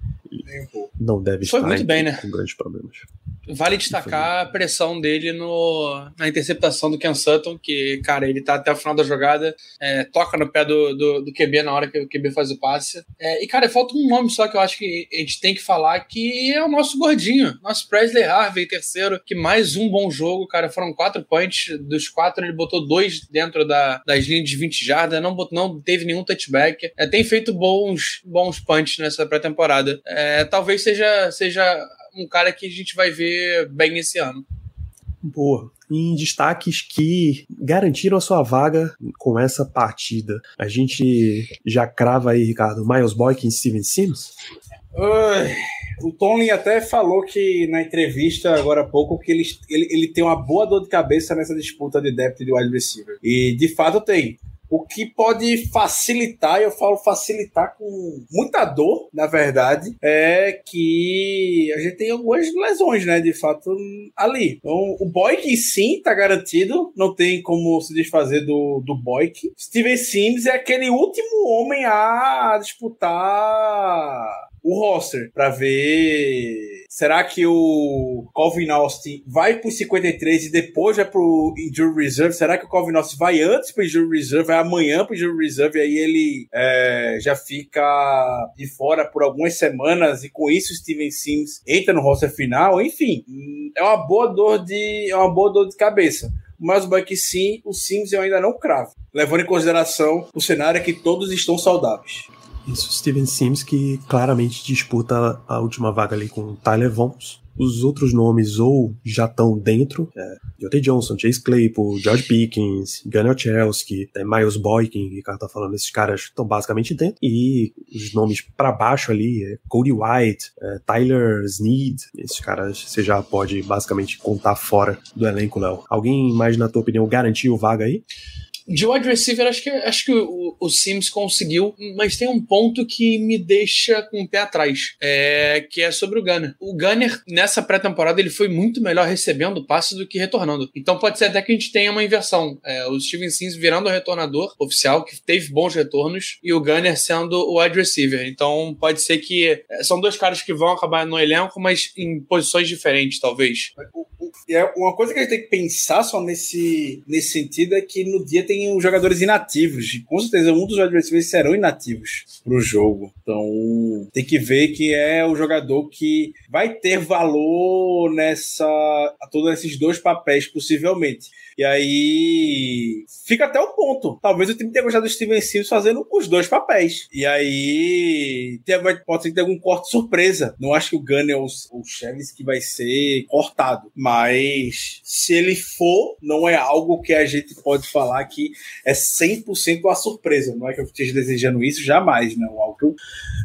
Não deve Foi estar muito bem, né? com grandes problemas. Vale destacar a pressão dele no, na interceptação do Ken Sutton, que, cara, ele tá até o final da jogada, é, toca no pé do, do, do, QB na hora que o QB faz o passe. É, e, cara, falta um nome só que eu acho que a gente tem que falar, que é o nosso gordinho, nosso Presley Harvey, terceiro, que mais um bom jogo, cara, foram quatro points, dos quatro ele botou dois dentro da, das linhas de 20 jardas, não, não teve nenhum touchback, é, tem feito bons, bons punts nessa pré-temporada. É, talvez seja, seja um cara que a gente vai ver bem esse ano. Boa. Em destaques que garantiram a sua vaga com essa partida. A gente já crava aí, Ricardo, Miles Boykin e Steven Sims? o Tony até falou que na entrevista agora há pouco que ele, ele, ele tem uma boa dor de cabeça nessa disputa de depth de wide receiver. E de fato tem. O que pode facilitar, eu falo facilitar com muita dor, na verdade, é que a gente tem algumas lesões, né, de fato, ali. Então, o Boyk sim tá garantido, não tem como se desfazer do, do Boyk. Steven Sims é aquele último homem a disputar o roster para ver será que o Calvin Austin vai pro 53 e depois vai pro Injury Reserve? Será que o Calvin Austin vai antes pro Injury Reserve, vai amanhã pro Injury Reserve e aí ele é, já fica de fora por algumas semanas e com isso o Steven Sims entra no roster final? Enfim, é uma boa dor de é uma boa dor de cabeça mas o Buck sim, o Sims eu ainda não cravo, levando em consideração o cenário que todos estão saudáveis. Isso, Steven Sims, que claramente disputa a última vaga ali com Tyler Vons. Os outros nomes ou já estão dentro, é, J.T. Johnson, Chase Claypool, George Pickens, Gunnar Chelsky, é, Miles Boykin, que o cara tá falando, esses caras estão basicamente dentro. E os nomes para baixo ali, é Cody White, é, Tyler Sneed, esses caras você já pode basicamente contar fora do elenco, Léo. Alguém mais, na tua opinião, garantiu vaga aí? De wide receiver, acho que, acho que o, o, Sims conseguiu, mas tem um ponto que me deixa com o pé atrás, é, que é sobre o Gunner. O Gunner, nessa pré-temporada, ele foi muito melhor recebendo passes do que retornando. Então pode ser até que a gente tenha uma inversão. É, o Steven Sims virando o retornador oficial, que teve bons retornos, e o Gunner sendo o wide receiver. Então pode ser que é, são dois caras que vão acabar no elenco, mas em posições diferentes, talvez. E é uma coisa que a gente tem que pensar só nesse, nesse sentido é que no dia tem os jogadores inativos. E com certeza um dos adversários serão inativos pro jogo. Então tem que ver que é o jogador que vai ter valor nessa. a todos esses dois papéis, possivelmente. E aí fica até o ponto. Talvez time tenha gostado do Steven Sims fazendo os dois papéis. E aí pode ser que tenha algum corte surpresa. Não acho que o Gunner ou o Chaves que vai ser cortado. Mas se ele for, não é algo que a gente pode falar que é 100% a surpresa. Não é que eu esteja desejando isso, jamais. Não. Algo que eu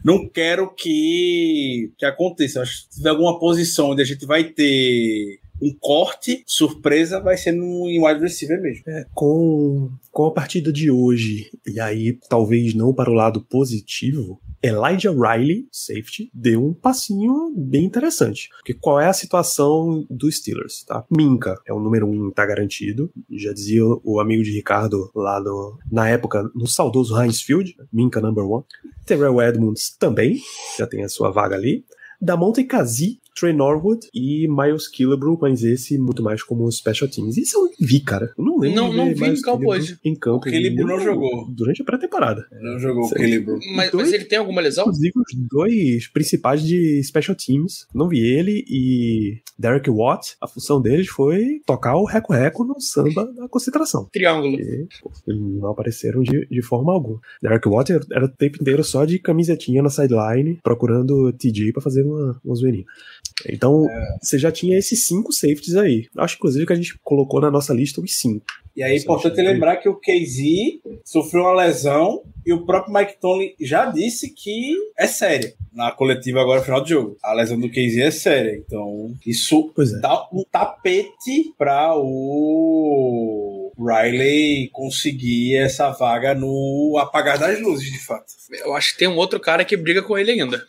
não quero que, que aconteça. Acho que se tiver alguma posição onde a gente vai ter um corte surpresa vai ser no em wide receiver mesmo. É, com, com a partida de hoje, e aí talvez não para o lado positivo, Elijah Riley, safety, deu um passinho bem interessante. Porque qual é a situação dos Steelers, tá? Minka é o número um, tá garantido. Já dizia o amigo de Ricardo lá no, na época, no saudoso Heinz Field, Minka number one. Terrell Edmonds também, já tem a sua vaga ali. Damonte Kazi Trey Norwood e Miles Killebrew, mas esse muito mais como special teams. Isso eu vi, cara. Eu não lembro. Não, não vi em campo hoje. Em campo. O Killebrew não jogou. Durante a pré-temporada. Não jogou o Killebrew. Mas, mas, ele tem alguma lesão? Inclusive, os dois principais de special teams. Não vi ele e Derek Watt. A função deles foi tocar o reco-reco no samba da concentração. Triângulo. E, pô, eles não apareceram de, de forma alguma. Derek Watt era, era o tempo inteiro só de camisetinha na sideline, procurando TJ para fazer uma, uma zoeirinha. Então, é. você já tinha esses cinco safeties aí. Acho, inclusive, que a gente colocou na nossa lista os cinco. E aí é importante lembrar que o KZ sofreu uma lesão e o próprio Mike Tomlin já disse que é séria na coletiva agora final do jogo. A lesão do KZ é séria. Então, isso é. dá um tapete para o Riley conseguir essa vaga no apagar das luzes, de fato. Eu acho que tem um outro cara que briga com ele ainda.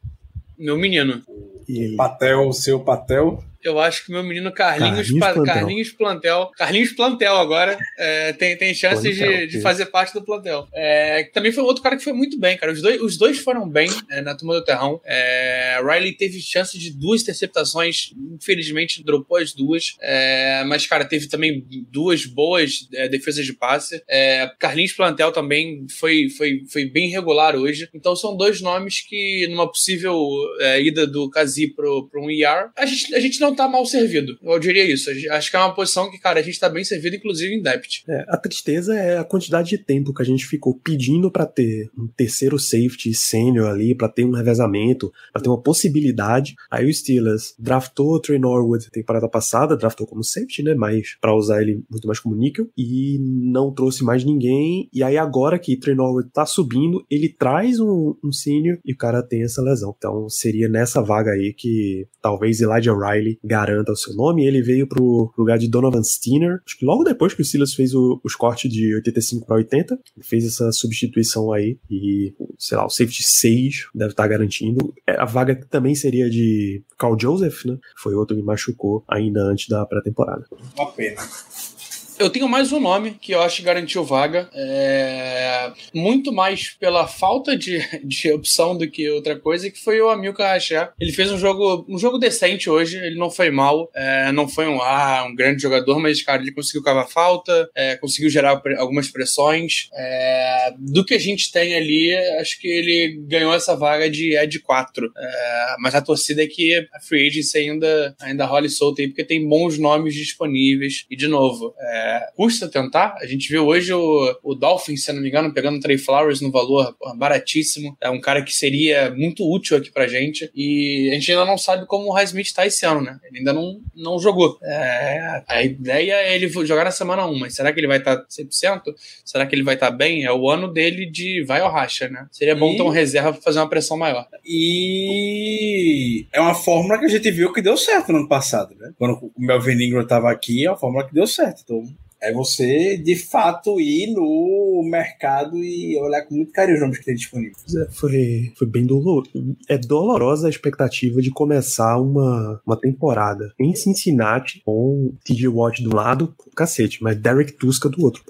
Meu menino. E... Patel, o seu Patel. Eu acho que meu menino Carlinhos, Carlinhos, Plantel. Carlinhos Plantel, Carlinhos Plantel agora é, tem, tem chances Plantel, de, de fazer parte do plantel. É, também foi outro cara que foi muito bem, cara. Os dois, os dois foram bem é, na turma do Terrão. É, Riley teve chance de duas interceptações, infelizmente dropou as duas, é, mas, cara, teve também duas boas é, defesas de passe. Carlinhos Plantel também foi, foi, foi bem regular hoje. Então são dois nomes que, numa possível ida do Kazi pro, pro um ER, a gente, a gente não tá mal servido. Eu diria isso. Acho que é uma posição que, cara, a gente tá bem servido, inclusive em depth. É, a tristeza é a quantidade de tempo que a gente ficou pedindo para ter um terceiro safety sênior ali, para ter um revezamento, para ter uma possibilidade. Aí o Steelers draftou o Trey Norwood temporada passada, draftou como safety, né, mas para usar ele muito mais como níquel e não trouxe mais ninguém. E aí agora que Trey Norwood tá subindo, ele traz um, um sênior e o cara tem essa lesão. Então seria nessa vaga aí que talvez Elijah Riley garanta o seu nome. Ele veio pro lugar de Donovan Steiner, acho que logo depois que o Steelers fez o, os cortes de 85 para 80, fez essa substituição aí e, sei lá, o safety 6 deve estar tá garantindo. É, a vaga também seria de Carl Joseph, né? Foi outro que machucou ainda antes da pré-temporada. Uma pena. Eu tenho mais um nome que eu acho que garantiu vaga. É... Muito mais pela falta de, de opção do que outra coisa, que foi o Amilcar Rachá. Ele fez um jogo, um jogo decente hoje, ele não foi mal, é... não foi um, ah, um grande jogador, mas, cara, ele conseguiu cavar falta, é... conseguiu gerar algumas pressões. É, do que a gente tem ali, acho que ele ganhou essa vaga de Ed 4. É, mas a torcida é que a Free Agency ainda, ainda rola e solta aí, porque tem bons nomes disponíveis. E, de novo, é, é, custa tentar. A gente viu hoje o, o Dolphins, se não me engano, pegando o Trey Flowers no valor baratíssimo. É um cara que seria muito útil aqui pra gente. E a gente ainda não sabe como o Highsmith tá esse ano, né? Ele ainda não, não jogou. É, a ideia é ele jogar na semana 1, mas será que ele vai estar tá 100%? Será que ele vai estar tá bem? É o ano dele de vai ao racha, né? Seria bom e... ter um reserva pra fazer uma pressão maior. E é uma fórmula que a gente viu que deu certo no ano passado, né? Quando o Melvin Ingram tava aqui, é uma fórmula que deu certo. Então, é você, de fato, ir no mercado e olhar com muito carinho os nomes que tem disponíveis. É, foi, foi bem doloroso. É dolorosa a expectativa de começar uma, uma temporada em Cincinnati com TJ Watt do lado, cacete, mas Derek Tuska do outro.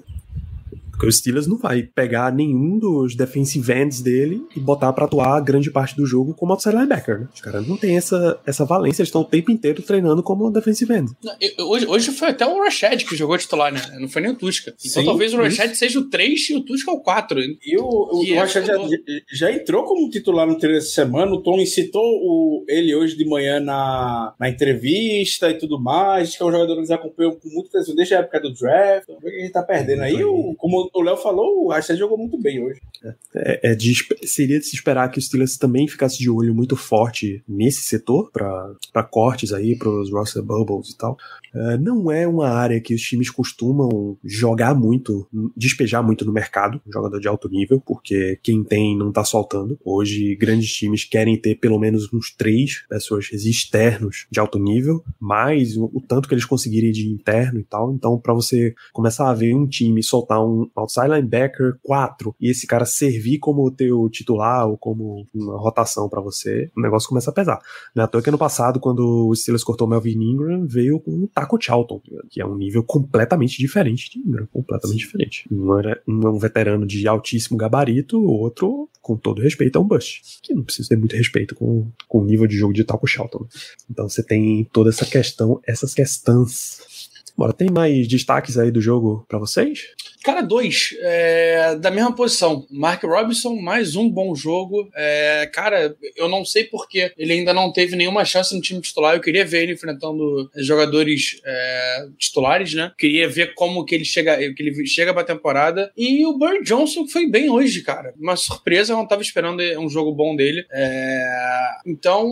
Porque o Steelers não vai pegar nenhum dos defensive ends dele e botar para atuar grande parte do jogo como outside linebacker, né? Os caras não têm essa, essa valência, eles estão o tempo inteiro treinando como defensive end. hoje, hoje foi até o Rashad que jogou titular, né? Não foi nem o Tuska. Então Sim, talvez o Rashad isso. seja o 3 e o Tuska o 4. E o, o, o Rashad já, já, entrou como titular no treino essa semana, o Tom citou o, ele hoje de manhã na, na entrevista e tudo mais, que é um jogador que eles acompanham com muita atenção desde a época do draft. Então, a gente tá perdendo aí, o, como o Léo falou, o Arsenal jogou muito bem hoje. É, é de, seria de se esperar que o Steelers também ficasse de olho muito forte nesse setor, para cortes aí, para os roster bubbles e tal. É, não é uma área que os times costumam jogar muito, despejar muito no mercado, jogador de alto nível, porque quem tem não tá soltando. Hoje, grandes times querem ter pelo menos uns três pessoas externos de alto nível, mais o, o tanto que eles conseguirem de interno e tal. Então, para você começar a ver um time soltar um outside linebacker 4 e esse cara servir como teu titular ou como uma rotação para você, o negócio começa a pesar. Não é à toa que ano passado, quando o Steelers cortou o Melvin Ingram, veio com um Taco Charlton, que é um nível completamente diferente de Ingram, completamente diferente. Um, era, um é um veterano de altíssimo gabarito, o outro, com todo respeito, é um bust, que não precisa ter muito respeito com, com o nível de jogo de Taco Charlton. Então você tem toda essa questão, essas questões. Bora, tem mais destaques aí do jogo para vocês? Cara, dois. É, da mesma posição. Mark Robinson, mais um bom jogo. É, cara, eu não sei porque ele ainda não teve nenhuma chance no time titular. Eu queria ver ele enfrentando jogadores é, titulares, né? Queria ver como que ele chega, que ele chega pra temporada. E o Bird Johnson foi bem hoje, cara. Uma surpresa, eu não tava esperando um jogo bom dele. É, então,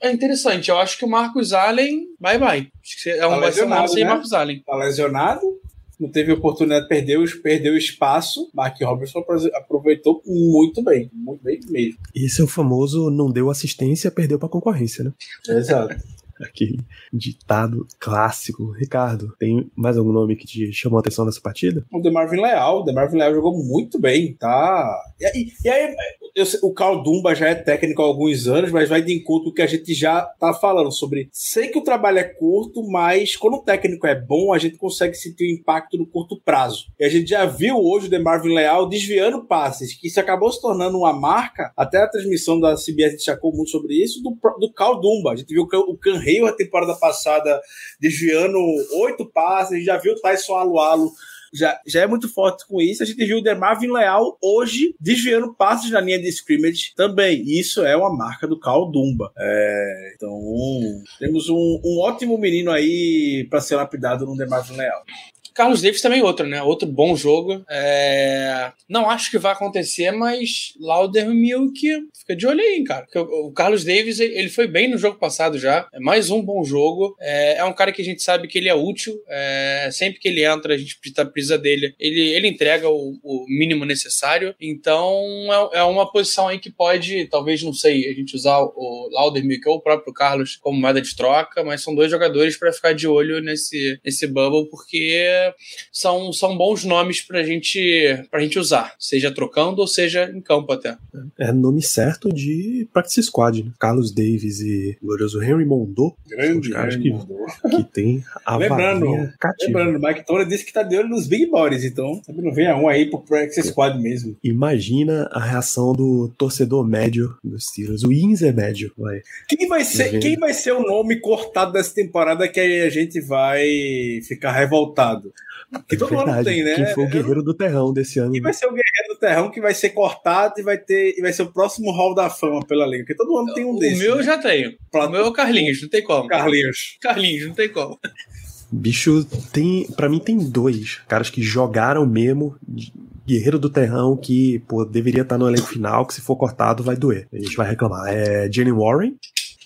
é interessante. Eu acho que o Marcos Allen, bye bye. Acho que é um tá vai ser um sem né? Marcos Allen. Tá lesionado? Não teve oportunidade, perdeu, perdeu espaço. Mark Robertson aproveitou muito bem, muito bem mesmo. Esse é o famoso não deu assistência, perdeu para concorrência, né? Exato. Aquele ditado clássico. Ricardo, tem mais algum nome que te chamou a atenção nessa partida? O Demarvin Leal. O Demarvin Leal jogou muito bem, tá? E, e aí, eu, o Carl Dumba já é técnico há alguns anos, mas vai de encontro o que a gente já tá falando sobre. Sei que o trabalho é curto, mas quando o técnico é bom, a gente consegue sentir o impacto no curto prazo. E a gente já viu hoje o Demarvin Leal desviando passes, que isso acabou se tornando uma marca, até a transmissão da CBS destacou muito sobre isso, do, do Carl Dumba. A gente viu o Canreio a temporada passada desviando oito passes, já viu o Tyson Alualo já, já é muito forte com isso. A gente viu o Demarvin Leal hoje desviando passes na linha de scrimmage também. Isso é uma marca do Cal Dumba. É, então, temos um, um ótimo menino aí para ser lapidado no Demarvin Leal. Carlos Davis também outro, né? Outro bom jogo. É... Não acho que vai acontecer, mas Laudermilk fica de olho aí, cara. O Carlos Davis, ele foi bem no jogo passado já. É mais um bom jogo. É, é um cara que a gente sabe que ele é útil. É... Sempre que ele entra, a gente precisa dele. Ele, ele entrega o, o mínimo necessário. Então, é, é, uma posição aí que pode, talvez, não sei, a gente usar o Laudermilk ou o próprio Carlos como moeda de troca, mas são dois jogadores para ficar de olho nesse, nesse bubble, porque são, são bons nomes pra gente, pra gente usar, seja trocando ou seja em campo até. É nome certo de Practice Squad, né? Carlos Davis e glorioso Henry Mondou. Grande caras que, que tem a lembrando, lembrando, Mike Tony disse que tá de olho nos Big Boys, então não venha um aí pro Practice Squad mesmo. Imagina a reação do torcedor médio dos Steelers, o Inzer médio. Vai. Quem vai ser, quem vai ser o nome cortado dessa temporada que a gente vai ficar revoltado? Que todo Verdade. ano tem, né? Quem foi o guerreiro do terrão desse ano? Quem vai ser o guerreiro do terrão que vai ser cortado e vai ter e vai ser o próximo hall da fama pela liga? Porque todo ano tem um desses. O meu né? eu já tenho. O meu é o Carlinhos, não tem como. Carlinhos. Carlinhos, não tem como. Bicho, tem. para mim tem dois caras que jogaram mesmo. Guerreiro do Terrão que, pô, deveria estar no elenco final, que se for cortado vai doer. A gente vai reclamar. É Jenny Warren,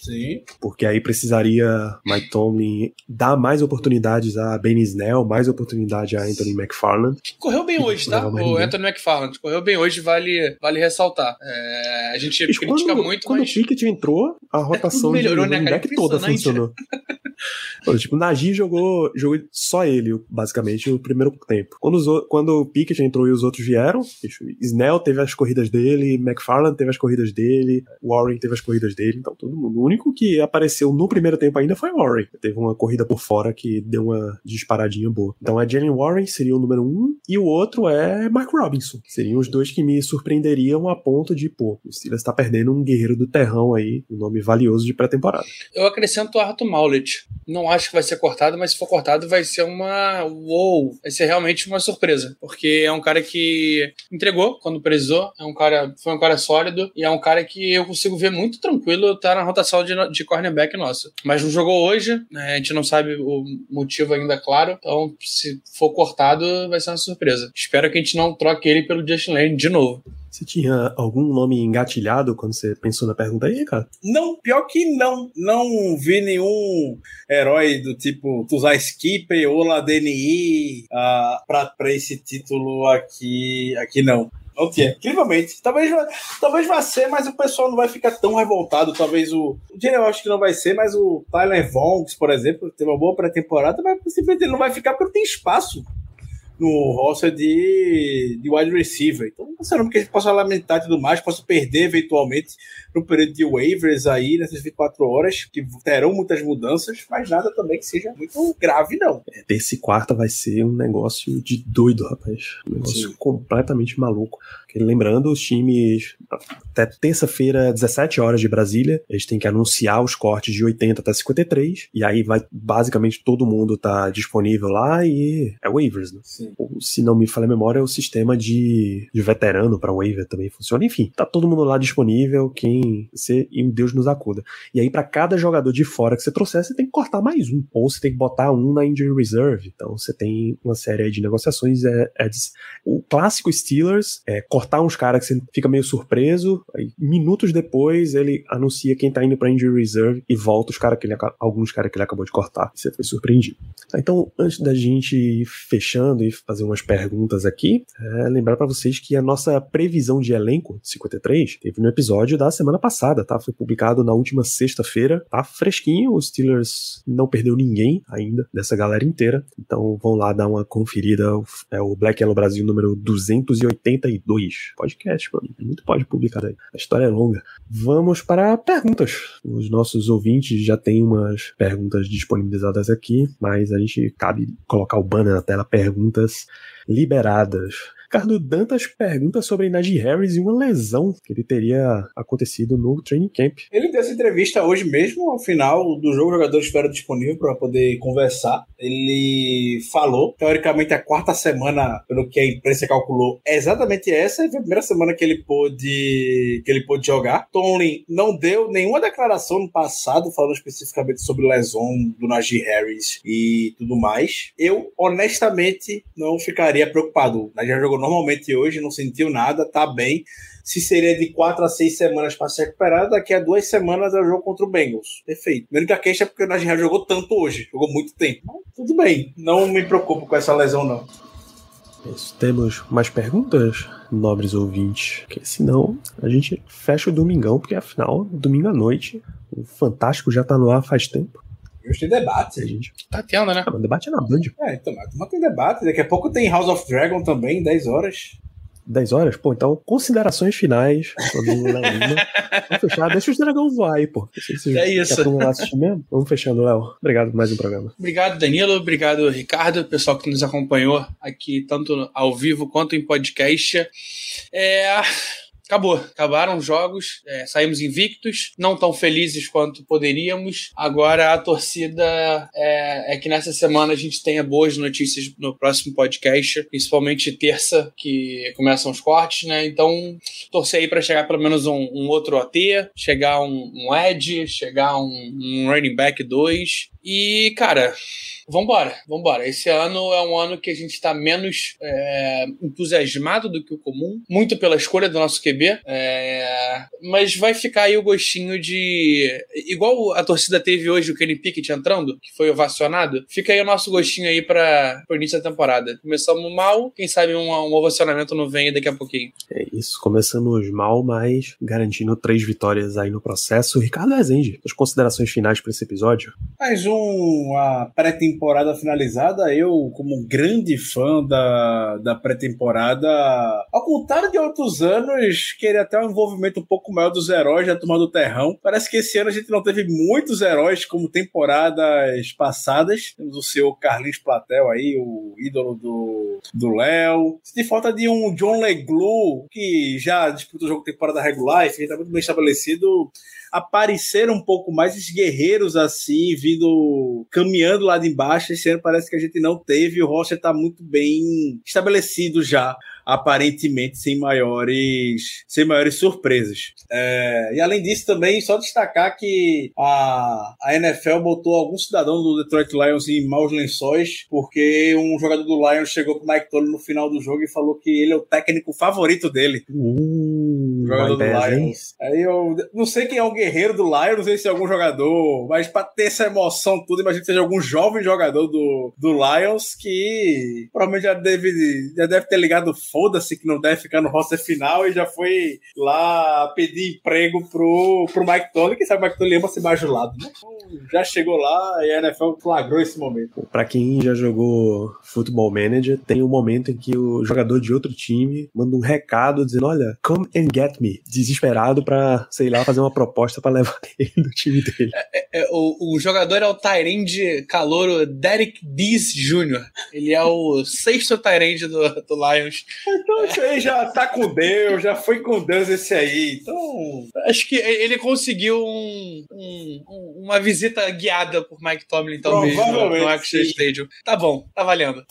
Sim. Porque aí precisaria Mike Tomlin dar mais oportunidades a Ben Snell, mais oportunidade a Anthony McFarland. Correu bem hoje, tá? O Anthony McFarland correu bem hoje, vale, vale ressaltar. É, a gente Mas critica quando, muito, quando mas... o Pickett entrou, a rotação melhorou, de né, cara? toda funcionou. tipo, Nagy jogou, jogou só ele, basicamente, o primeiro tempo. Quando, os, quando o Pickett entrou e os outros vieram, Snell teve as corridas dele, McFarland teve as corridas dele, Warren teve as corridas dele, então todo mundo. O único que apareceu no primeiro tempo ainda foi Warren. Teve uma corrida por fora que deu uma disparadinha boa. Então a Jalen Warren seria o número um, e o outro é Mark Robinson. Seriam os dois que me surpreenderiam a ponto de, pô, o Steelers tá perdendo um guerreiro do terrão aí, um nome valioso de pré-temporada. Eu acrescento o Arthur Maulet. Não acho que vai ser cortado, mas se for cortado vai ser uma. Uou! Vai ser realmente uma surpresa. Porque é um cara que entregou quando precisou. É um cara. Foi um cara sólido. E é um cara que eu consigo ver muito tranquilo tá na rotação de, de cornerback nossa. Mas não jogou hoje, né? a gente não sabe o motivo ainda, claro. Então, se for cortado, vai ser uma surpresa. Espero que a gente não troque ele pelo Justin Lane de novo. Você tinha algum nome engatilhado quando você pensou na pergunta aí, cara? Não, pior que não. Não vi nenhum herói do tipo Tuzar Skipper ou Ladeni uh, pra, pra esse título aqui, aqui não. Não tinha. Incrivelmente. Talvez, talvez vá ser, mas o pessoal não vai ficar tão revoltado. Talvez o. O eu acho que não vai ser, mas o Tyler Vonks, por exemplo, teve uma boa pré-temporada, mas simplesmente ele não vai ficar porque não tem espaço no roster de, de wide receiver. Então, não sei não, porque a gente possa lamentar e tudo mais, possa perder eventualmente no período de waivers aí, nessas 24 horas, que terão muitas mudanças, mas nada também que seja muito grave, não. É, esse quarta vai ser um negócio de doido, rapaz. Um negócio Sim. completamente maluco. Lembrando, os times, até terça-feira, 17 horas de Brasília, eles têm que anunciar os cortes de 80 até 53, e aí vai, basicamente, todo mundo tá disponível lá e é waivers, né? Sim. Ou, se não me falha a memória, o sistema de, de veterano para waiver também funciona. Enfim, tá todo mundo lá disponível, quem ser e Deus nos acuda. E aí, para cada jogador de fora que você trouxer, você tem que cortar mais um, ou você tem que botar um na injury reserve. Então, você tem uma série de negociações. É, é de, o clássico Steelers é cortar uns caras que você fica meio surpreso. Aí, minutos depois, ele anuncia quem tá indo pra Injury Reserve e volta os cara que ele, alguns caras que ele acabou de cortar. Você foi surpreendido. Então, antes da gente ir fechando e fazer umas perguntas aqui, é lembrar para vocês que a nossa previsão de elenco 53 teve no episódio da semana passada, tá? Foi publicado na última sexta-feira, tá fresquinho. Os Steelers não perdeu ninguém ainda dessa galera inteira. Então, vão lá dar uma conferida. É o Black Yellow Brasil número 282 podcast, mano. Muito pode publicar aí. A história é longa. Vamos para perguntas. Os nossos ouvintes já têm umas perguntas disponibilizadas aqui, mas a gente cabe colocar o banner na tela perguntas liberadas. Ricardo Dantas pergunta sobre Najee Harris e uma lesão que ele teria acontecido no training camp. Ele deu essa entrevista hoje mesmo, ao final do jogo, os jogadores estiveram disponíveis para poder conversar. Ele falou, teoricamente, a quarta semana, pelo que a imprensa calculou, é exatamente essa. Foi a primeira semana que ele pôde, que ele pôde jogar. Tomlin não deu nenhuma declaração no passado, falando especificamente sobre lesão do Najee Harris e tudo mais. Eu, honestamente, não ficaria preocupado. Najee jogou normalmente hoje, não sentiu nada, tá bem. Se seria de quatro a seis semanas para se recuperar, daqui a duas semanas é o jogo contra o Bengals. Perfeito. A única queixa é porque o Najee jogou tanto hoje, jogou muito tempo. Tudo bem, não me preocupo com essa lesão, não. Isso. Temos mais perguntas, nobres ouvintes? Porque senão a gente fecha o domingão, porque afinal, domingo à noite, o Fantástico já tá no ar faz tempo. Hoje tem debate. A gente... Tá tendo, né? Ah, debate é na Band. É, então, mas tem debate. Daqui a pouco tem House of Dragon também, 10 horas. 10 horas? Pô, então, considerações finais sobre o Léo Lima. Vamos fechar, deixa os dragões voar aí, pô. Se é isso. mesmo. Vamos fechando, Léo. Obrigado por mais um programa. Obrigado, Danilo. Obrigado, Ricardo, pessoal que nos acompanhou aqui, tanto ao vivo quanto em podcast. É acabou. Acabaram os jogos, é, saímos invictos, não tão felizes quanto poderíamos. Agora a torcida é, é, que nessa semana a gente tenha boas notícias no próximo podcast, principalmente terça, que começam os cortes, né? Então, torcer aí para chegar pelo menos um, um, outro OT, chegar um, um Edge, chegar um, um running back 2. E, cara, Vambora, vambora. Esse ano é um ano que a gente está menos é, entusiasmado do que o comum, muito pela escolha do nosso QB, é, mas vai ficar aí o gostinho de. Igual a torcida teve hoje o Kenny Pickett entrando, que foi ovacionado, fica aí o nosso gostinho aí para o início da temporada. Começamos mal, quem sabe um, um ovacionamento não vem daqui a pouquinho. É isso, começamos mal, mas garantindo três vitórias aí no processo. Ricardo Rezende, as considerações finais para esse episódio? Mais um a pré-temporada finalizada, eu, como grande fã da, da pré-temporada, ao contrário de outros anos, queria até um envolvimento um pouco maior dos heróis da turma do Terrão. Parece que esse ano a gente não teve muitos heróis como temporadas passadas. Temos o senhor Carlinhos Platel aí, o ídolo do, do Léo. de falta de um John Leglu, que já disputou o jogo temporada regular, e está muito bem estabelecido aparecer um pouco mais esses guerreiros assim, vindo caminhando lá de embaixo. Esse ano parece que a gente não teve. O roster está muito bem estabelecido já aparentemente sem maiores, sem maiores surpresas. É, e além disso, também só destacar que a, a NFL botou algum cidadão do Detroit Lions em maus lençóis, porque um jogador do Lions chegou com o Mike Tolley no final do jogo e falou que ele é o técnico favorito dele. Uh, jogador do Lions. Aí eu não sei quem é o guerreiro do Lions, não sei se é algum jogador, mas pra ter essa emoção tudo, imagino que seja algum jovem jogador do, do Lions que provavelmente já deve, já deve ter ligado foda-se que não deve ficar no roster final e já foi lá pedir emprego pro, pro Mike Tolley, que sabe o Mike Tolley ama ser bajulado, né? Então, já chegou lá e a NFL flagrou esse momento. Para quem já jogou Football Manager, tem um momento em que o jogador de outro time manda um recado dizendo: Olha, come and get me, desesperado para sei lá, fazer uma proposta para levar ele do time dele. É, é, o, o, jogador é o Tyrande calouro Derek Dees Jr. Ele é o sexto Tyrande do, do Lions. Então isso aí já tá com Deus, já foi com Deus esse aí. Então. Acho que ele conseguiu um, um, uma visita guiada por Mike Tomlin, talvez, no, no Action Stadium. Tá bom, tá valendo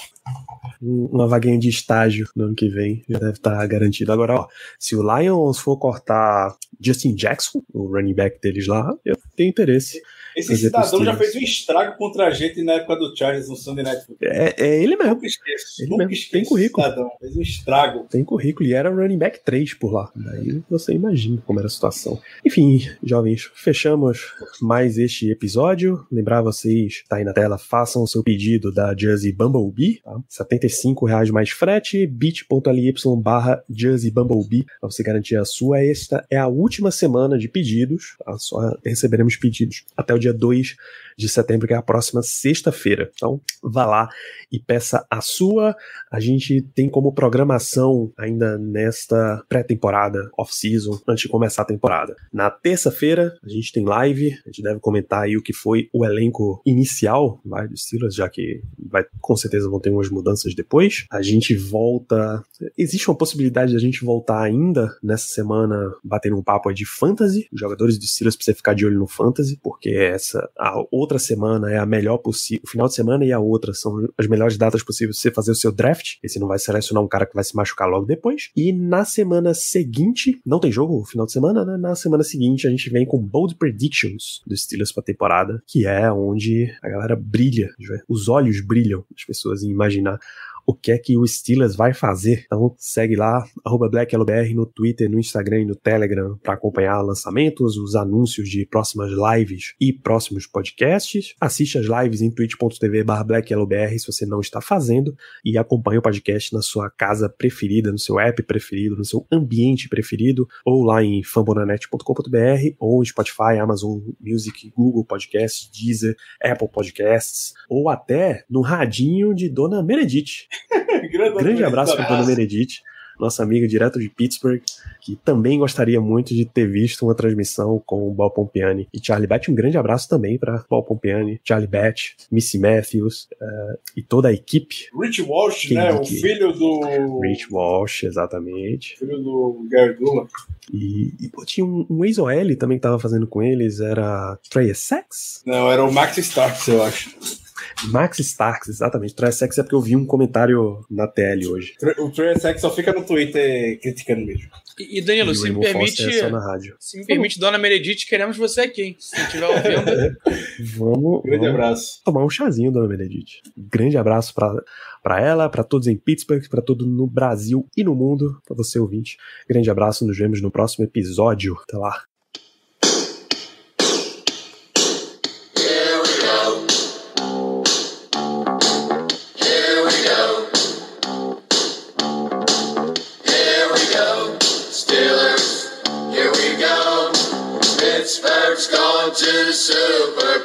uma vaguinha de estágio no ano que vem já deve estar tá garantido. Agora, ó, se o Lions for cortar Justin Jackson, o running back deles lá, eu tenho interesse. Esse cidadão já fez um estrago contra a gente na época do Charles no Sunday Night Football. É, é ele mesmo. Nunca esqueço. Ele nunca mesmo. esqueço Tem currículo. Cidadão. Fez um estrago. Tem currículo e era running back 3 por lá. Daí você imagina como era a situação. Enfim, jovens, fechamos mais este episódio. Lembrar vocês, tá aí na tela, façam o seu pedido da Jersey Bumblebee, tá? 75 reais mais frete, bit.ly barra Jersey Bumblebee, pra você garantir a sua. Esta é a última semana de pedidos, tá? Só receberemos pedidos até o dia 2 de setembro, que é a próxima sexta-feira. Então, vá lá e peça a sua. A gente tem como programação ainda nesta pré-temporada, off-season, antes de começar a temporada. Na terça-feira, a gente tem live, a gente deve comentar aí o que foi o elenco inicial vai, dos Steelers, já que vai, com certeza vão ter umas mudanças depois. A gente volta. Existe uma possibilidade de a gente voltar ainda nessa semana batendo um papo de fantasy, jogadores dos Steelers você ficar de olho no fantasy, porque essa a outra semana é a melhor possível, o final de semana e a outra são as melhores datas possíveis pra você fazer o seu draft. Esse não vai selecionar um cara que vai se machucar logo depois. E na semana seguinte, não tem jogo no final de semana, né? Na semana seguinte a gente vem com Bold Predictions dos Steelers pra temporada, que é onde a galera brilha, os olhos brilham as pessoas em imaginar o que é que o Steelers vai fazer. Então segue lá, BlackLBR no Twitter, no Instagram e no Telegram para acompanhar lançamentos, os anúncios de próximas lives e próximos podcasts. Assiste as lives em twitch.tv BlackLBR se você não está fazendo e acompanhe o podcast na sua casa preferida, no seu app preferido, no seu ambiente preferido, ou lá em fambonanet.com.br, ou Spotify, Amazon Music, Google Podcasts, Deezer, Apple Podcasts, ou até no radinho de Dona Meredith. Grande, Grande abraço para Dona Meredith, nossa amiga direto de Pittsburgh, que também gostaria muito de ter visto uma transmissão com o Bob Pompiani e Charlie Batch. Um grande abraço também para Bob Pompiani, Charlie Batch, Missy Matthews uh, e toda a equipe. Rich Walsh, né? O filho do. Rich Walsh, exatamente. Filho do Gary Dula. E, e pô, tinha um, um ex-OL também que tava fazendo com eles, era Trey Sex? Não, era o Max Starks, eu acho. Max Starks, exatamente. Trey Sex é porque eu vi um comentário na TL hoje. O Trey Sex só fica no Twitter criticando mesmo. E, e Danilo, E se me Rainbow permite. É rádio. Se me permite, Dona Meredith, queremos você aqui, hein? Se estiver ouvindo. Vamos, Grande vamos abraço. tomar um chazinho, Dona Benedite. Grande abraço pra, pra ela, pra todos em Pittsburgh, pra todo no Brasil e no mundo, pra você ouvinte. Grande abraço, nos vemos no próximo episódio. Até lá. To the Super Bowl.